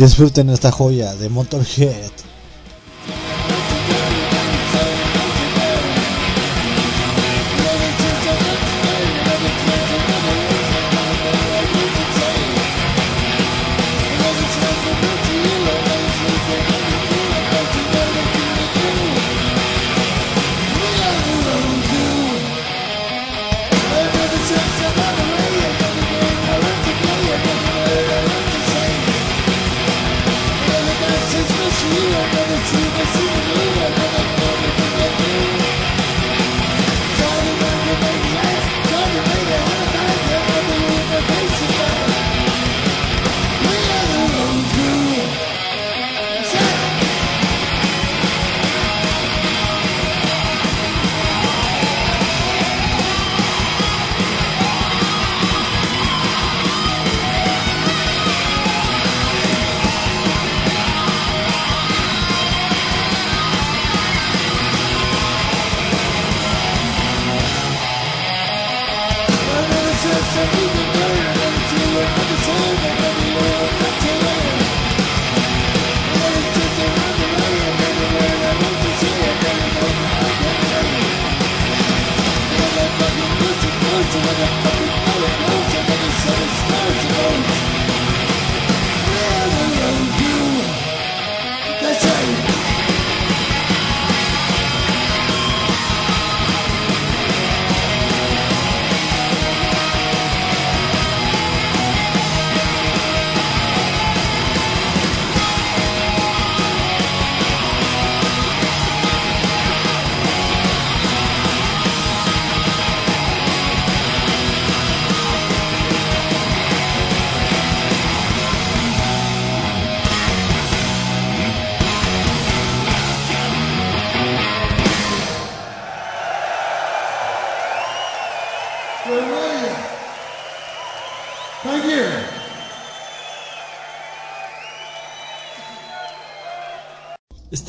A: Disfruten esta joya de Motorhead.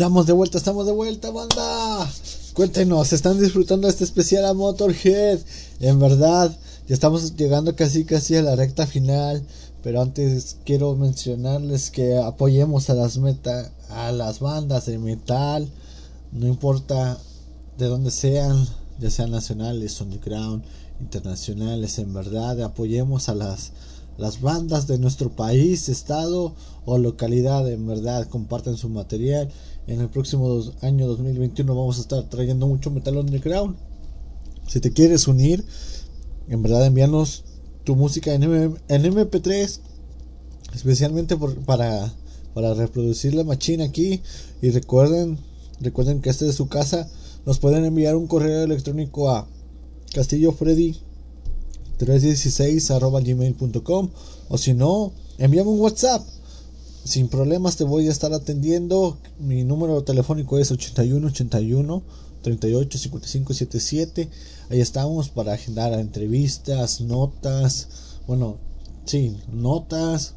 A: Estamos de vuelta, estamos de vuelta, banda. Cuéntenos, ¿están disfrutando este especial a Motorhead? En verdad, ya estamos llegando casi casi a la recta final. Pero antes quiero mencionarles que apoyemos a las meta, a las bandas de metal. No importa de dónde sean, ya sean nacionales, underground, internacionales, en verdad, apoyemos a las las bandas de nuestro país, estado o localidad, en verdad, comparten su material. En el próximo dos- año 2021 vamos a estar trayendo mucho metal underground. Si te quieres unir, en verdad envíanos tu música en, M- en MP3, especialmente por- para, para reproducir la machina aquí. Y recuerden, recuerden que este es su casa. Nos pueden enviar un correo electrónico a castillofreddy 316 arroba gmail.com o si no, envíame un WhatsApp. Sin problemas te voy a estar atendiendo. Mi número telefónico es 81 81 38 55 77. Ahí estamos para agendar entrevistas, notas, bueno, sí, notas,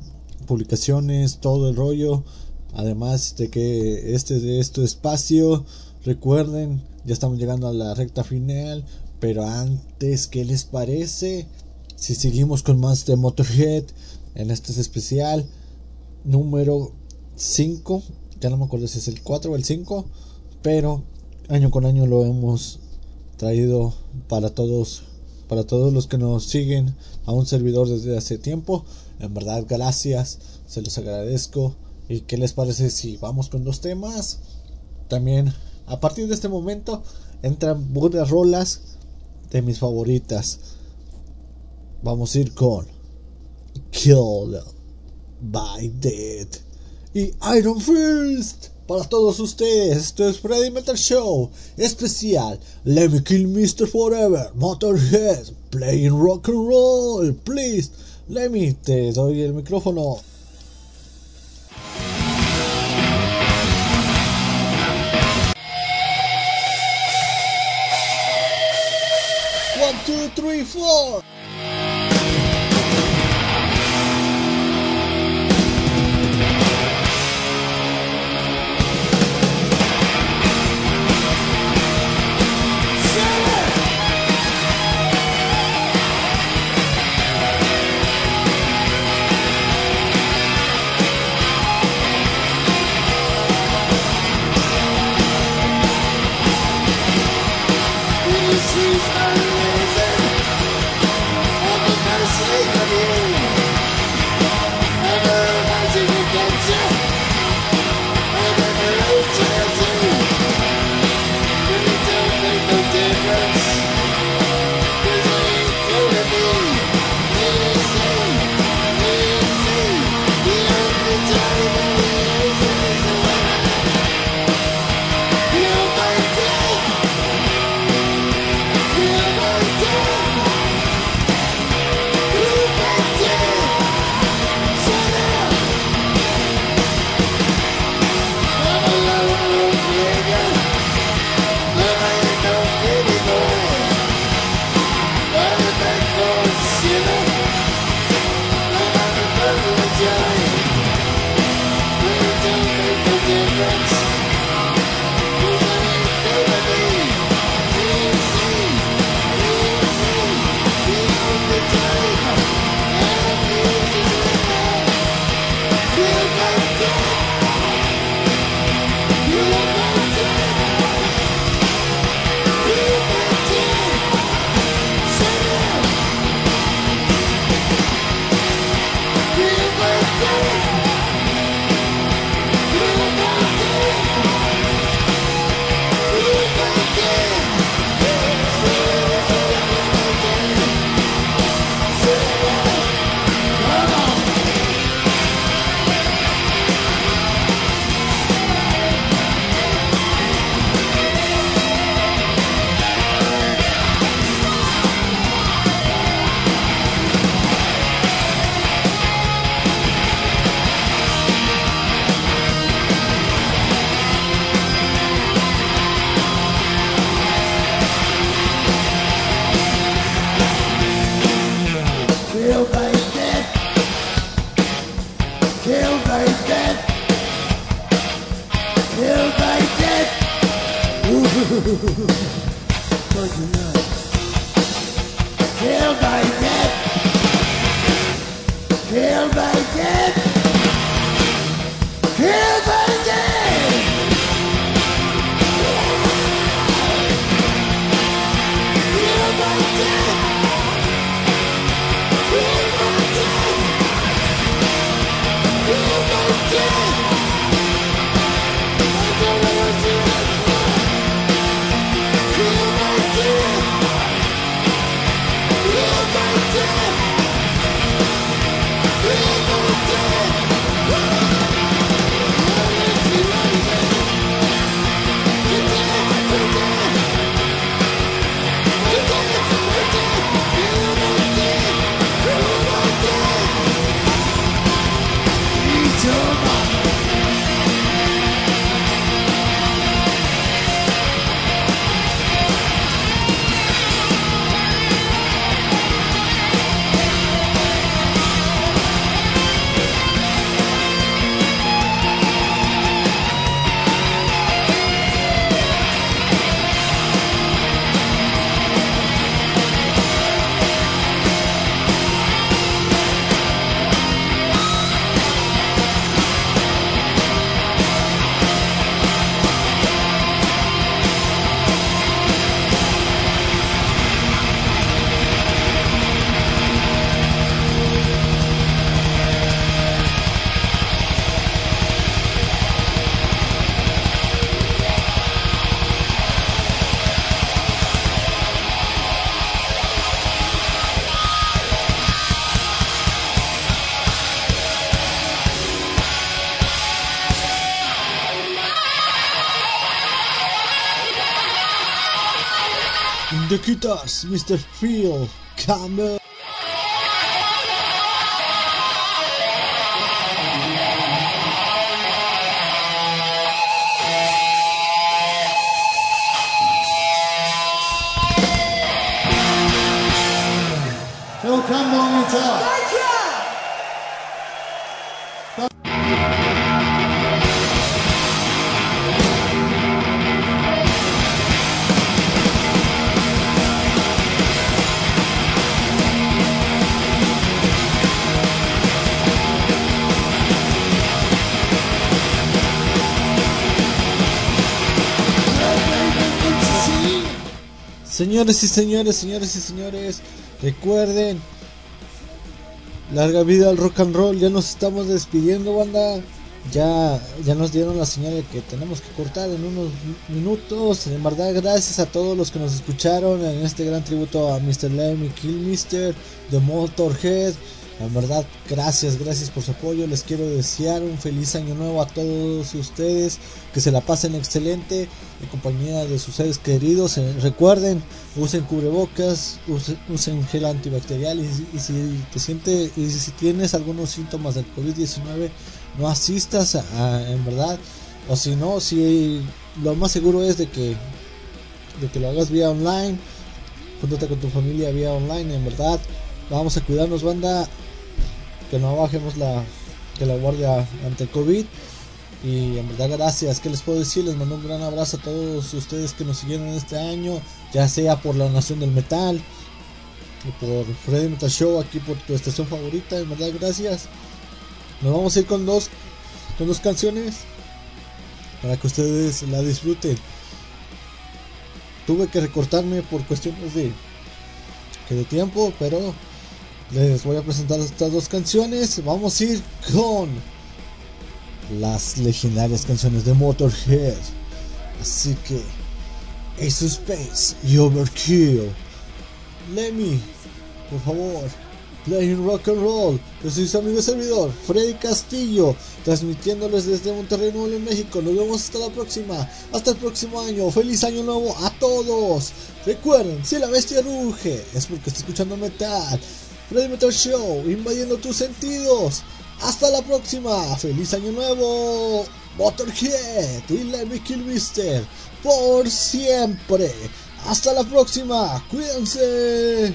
A: publicaciones, todo el rollo. Además de que este es tu espacio, recuerden, ya estamos llegando a la recta final. Pero antes, ¿qué les parece? Si seguimos con más de Motorhead en este especial número 5, ya no me acuerdo si es el 4 o el 5, pero año con año lo hemos traído para todos, para todos los que nos siguen a un servidor desde hace tiempo. En verdad, gracias, se los agradezco. ¿Y qué les parece si vamos con dos temas? También, a partir de este momento, entran buenas rolas de mis favoritas. Vamos a ir con Kill by Dead y Iron Fist. Para todos ustedes, esto es Freddy Metal Show especial. Let me kill Mr. Forever, Motorhead, playing rock and roll, please. Let me, te doy el micrófono. Two, three, four. The guitars, Mr. Phil Campbell. Señores y señores, señores y señores, recuerden, larga vida al rock and roll, ya nos estamos despidiendo, banda. Ya, ya nos dieron la señal de que tenemos que cortar en unos minutos. En verdad, gracias a todos los que nos escucharon en este gran tributo a Mr. Lemmy Killmister de Motorhead. En verdad, gracias, gracias por su apoyo. Les quiero desear un feliz año nuevo a todos ustedes. Que se la pasen excelente en compañía de sus seres queridos. Eh, recuerden, usen cubrebocas, usen, usen gel antibacterial. Y, si- te sientes, y si tienes algunos síntomas del COVID-19, no asistas a- en verdad. O si no, si lo más seguro es de que, de que lo hagas vía online. Júntate con tu familia vía online, en verdad. Vamos a cuidarnos, banda. Que no bajemos la, que la guardia ante el COVID. Y en verdad, gracias. ¿Qué les puedo decir? Les mando un gran abrazo a todos ustedes que nos siguieron este año. Ya sea por la Nación del Metal. Por Freddy Metal Show aquí por tu estación favorita. En verdad, gracias. Nos vamos a ir con dos, con dos canciones. Para que ustedes la disfruten. Tuve que recortarme por cuestiones de, que de tiempo, pero les voy a presentar estas dos canciones. Vamos a ir con las legendarias canciones de Motorhead. Así que of Space y Overkill. Lemmy, por favor, playing rock and roll. Yo soy su amigo y servidor, Freddy Castillo, transmitiéndoles desde Monterrey, Nuevo León, México. Nos vemos hasta la próxima. Hasta el próximo año. Feliz año nuevo a todos. Recuerden, si la bestia ruge, es porque está escuchando metal. Freddy Metal Show, invadiendo tus sentidos. Hasta la próxima. Feliz año nuevo. Motorhead y Lemmy Kilmister. Por siempre. Hasta la próxima. Cuídense.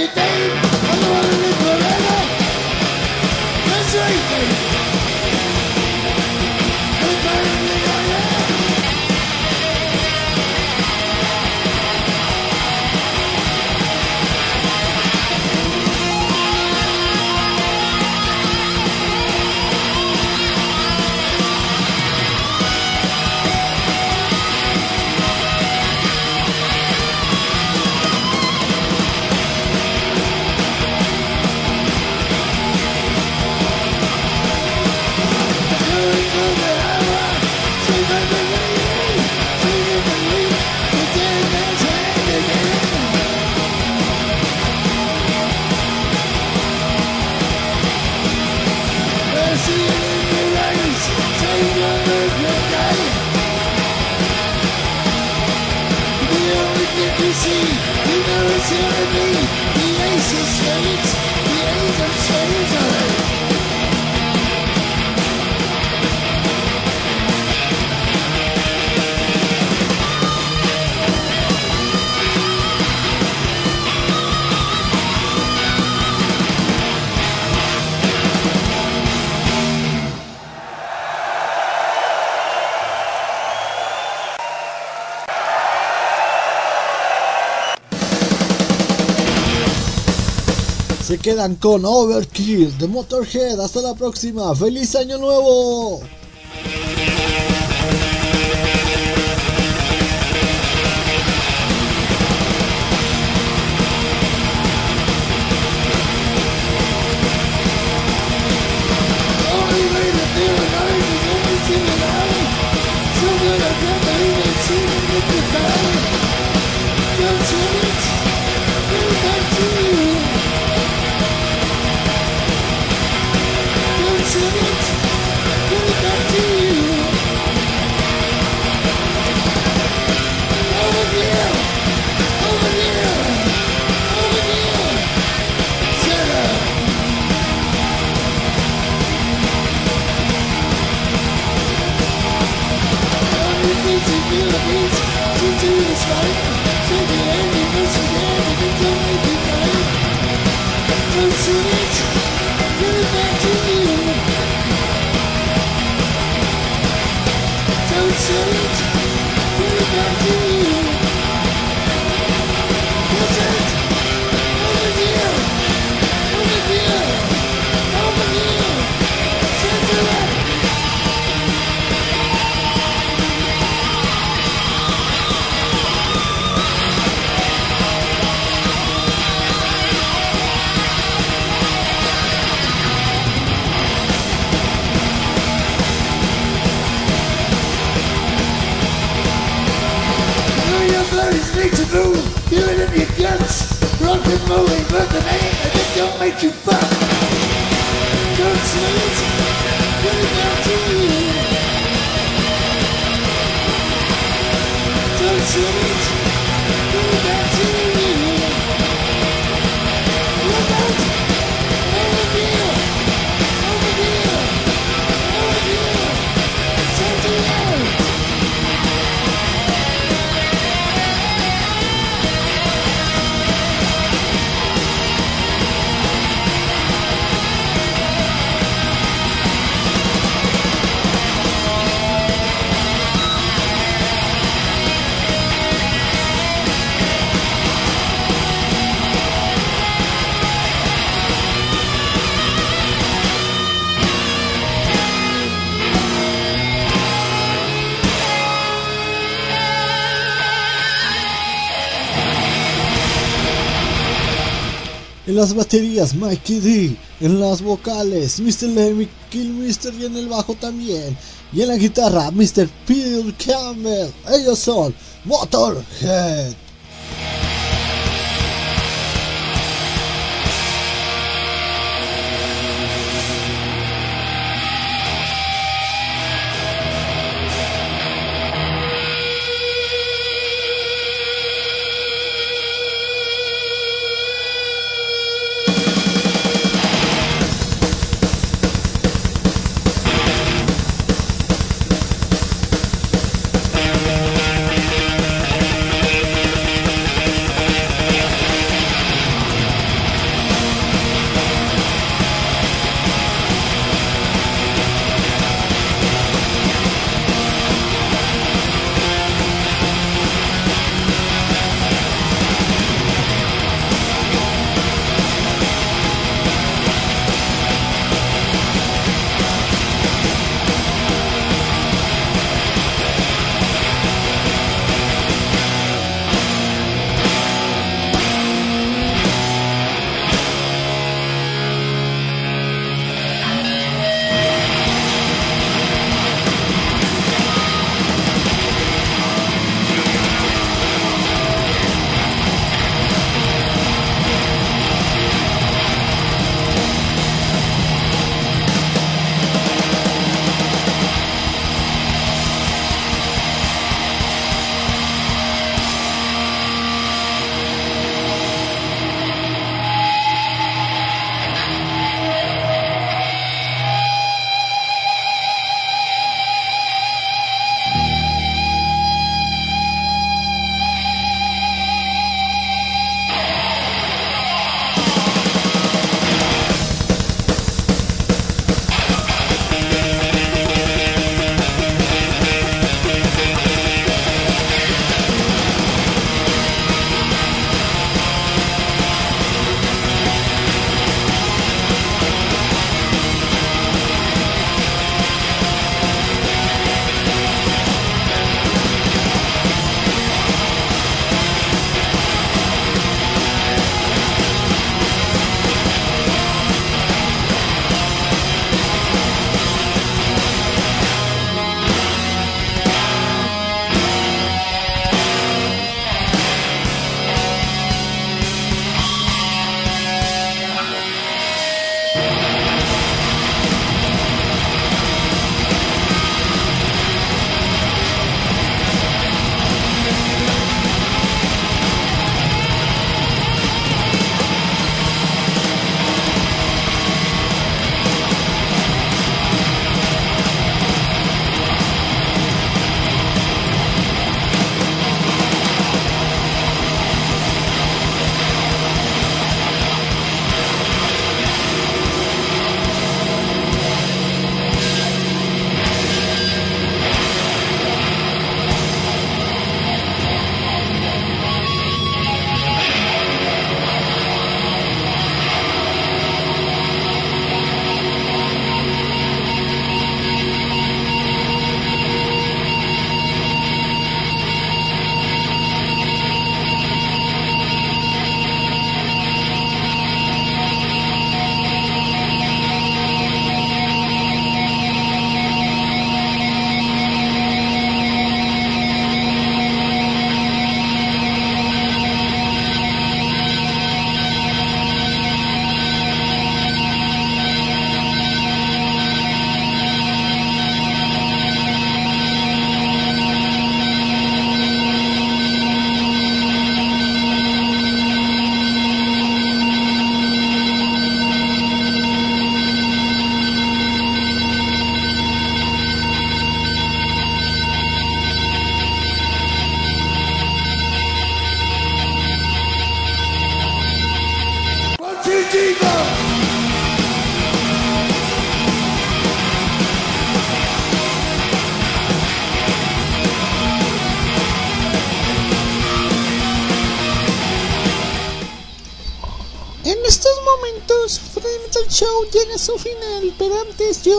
E: you
C: think? quedan con Overkill de Motorhead. Hasta la próxima. ¡Feliz año nuevo! Consider las baterías Mikey D, en las vocales Mr. Lemmy Kill Mister y en el bajo también. Y en la guitarra Mr. Peter Campbell. Ellos son Motorhead.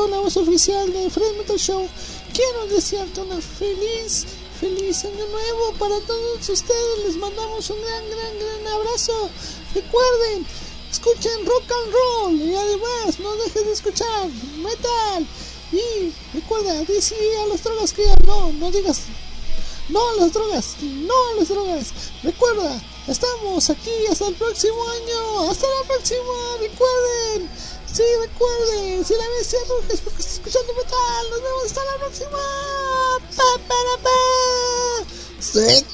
A: La voz oficial de Fred Metal Show, quiero desearte una feliz, feliz año nuevo para todos ustedes. Les mandamos un gran, gran, gran abrazo. Recuerden, escuchen rock and roll y además no dejen de escuchar metal. Y recuerda, dice a las drogas que no, no digas no a las drogas, no a las drogas. Recuerda, estamos aquí hasta el próximo año. Hasta la próxima. Sí, recuerden, si la bestia roja es porque está escuchando metal. Nos vemos hasta la próxima. Pa, pa. Suelta.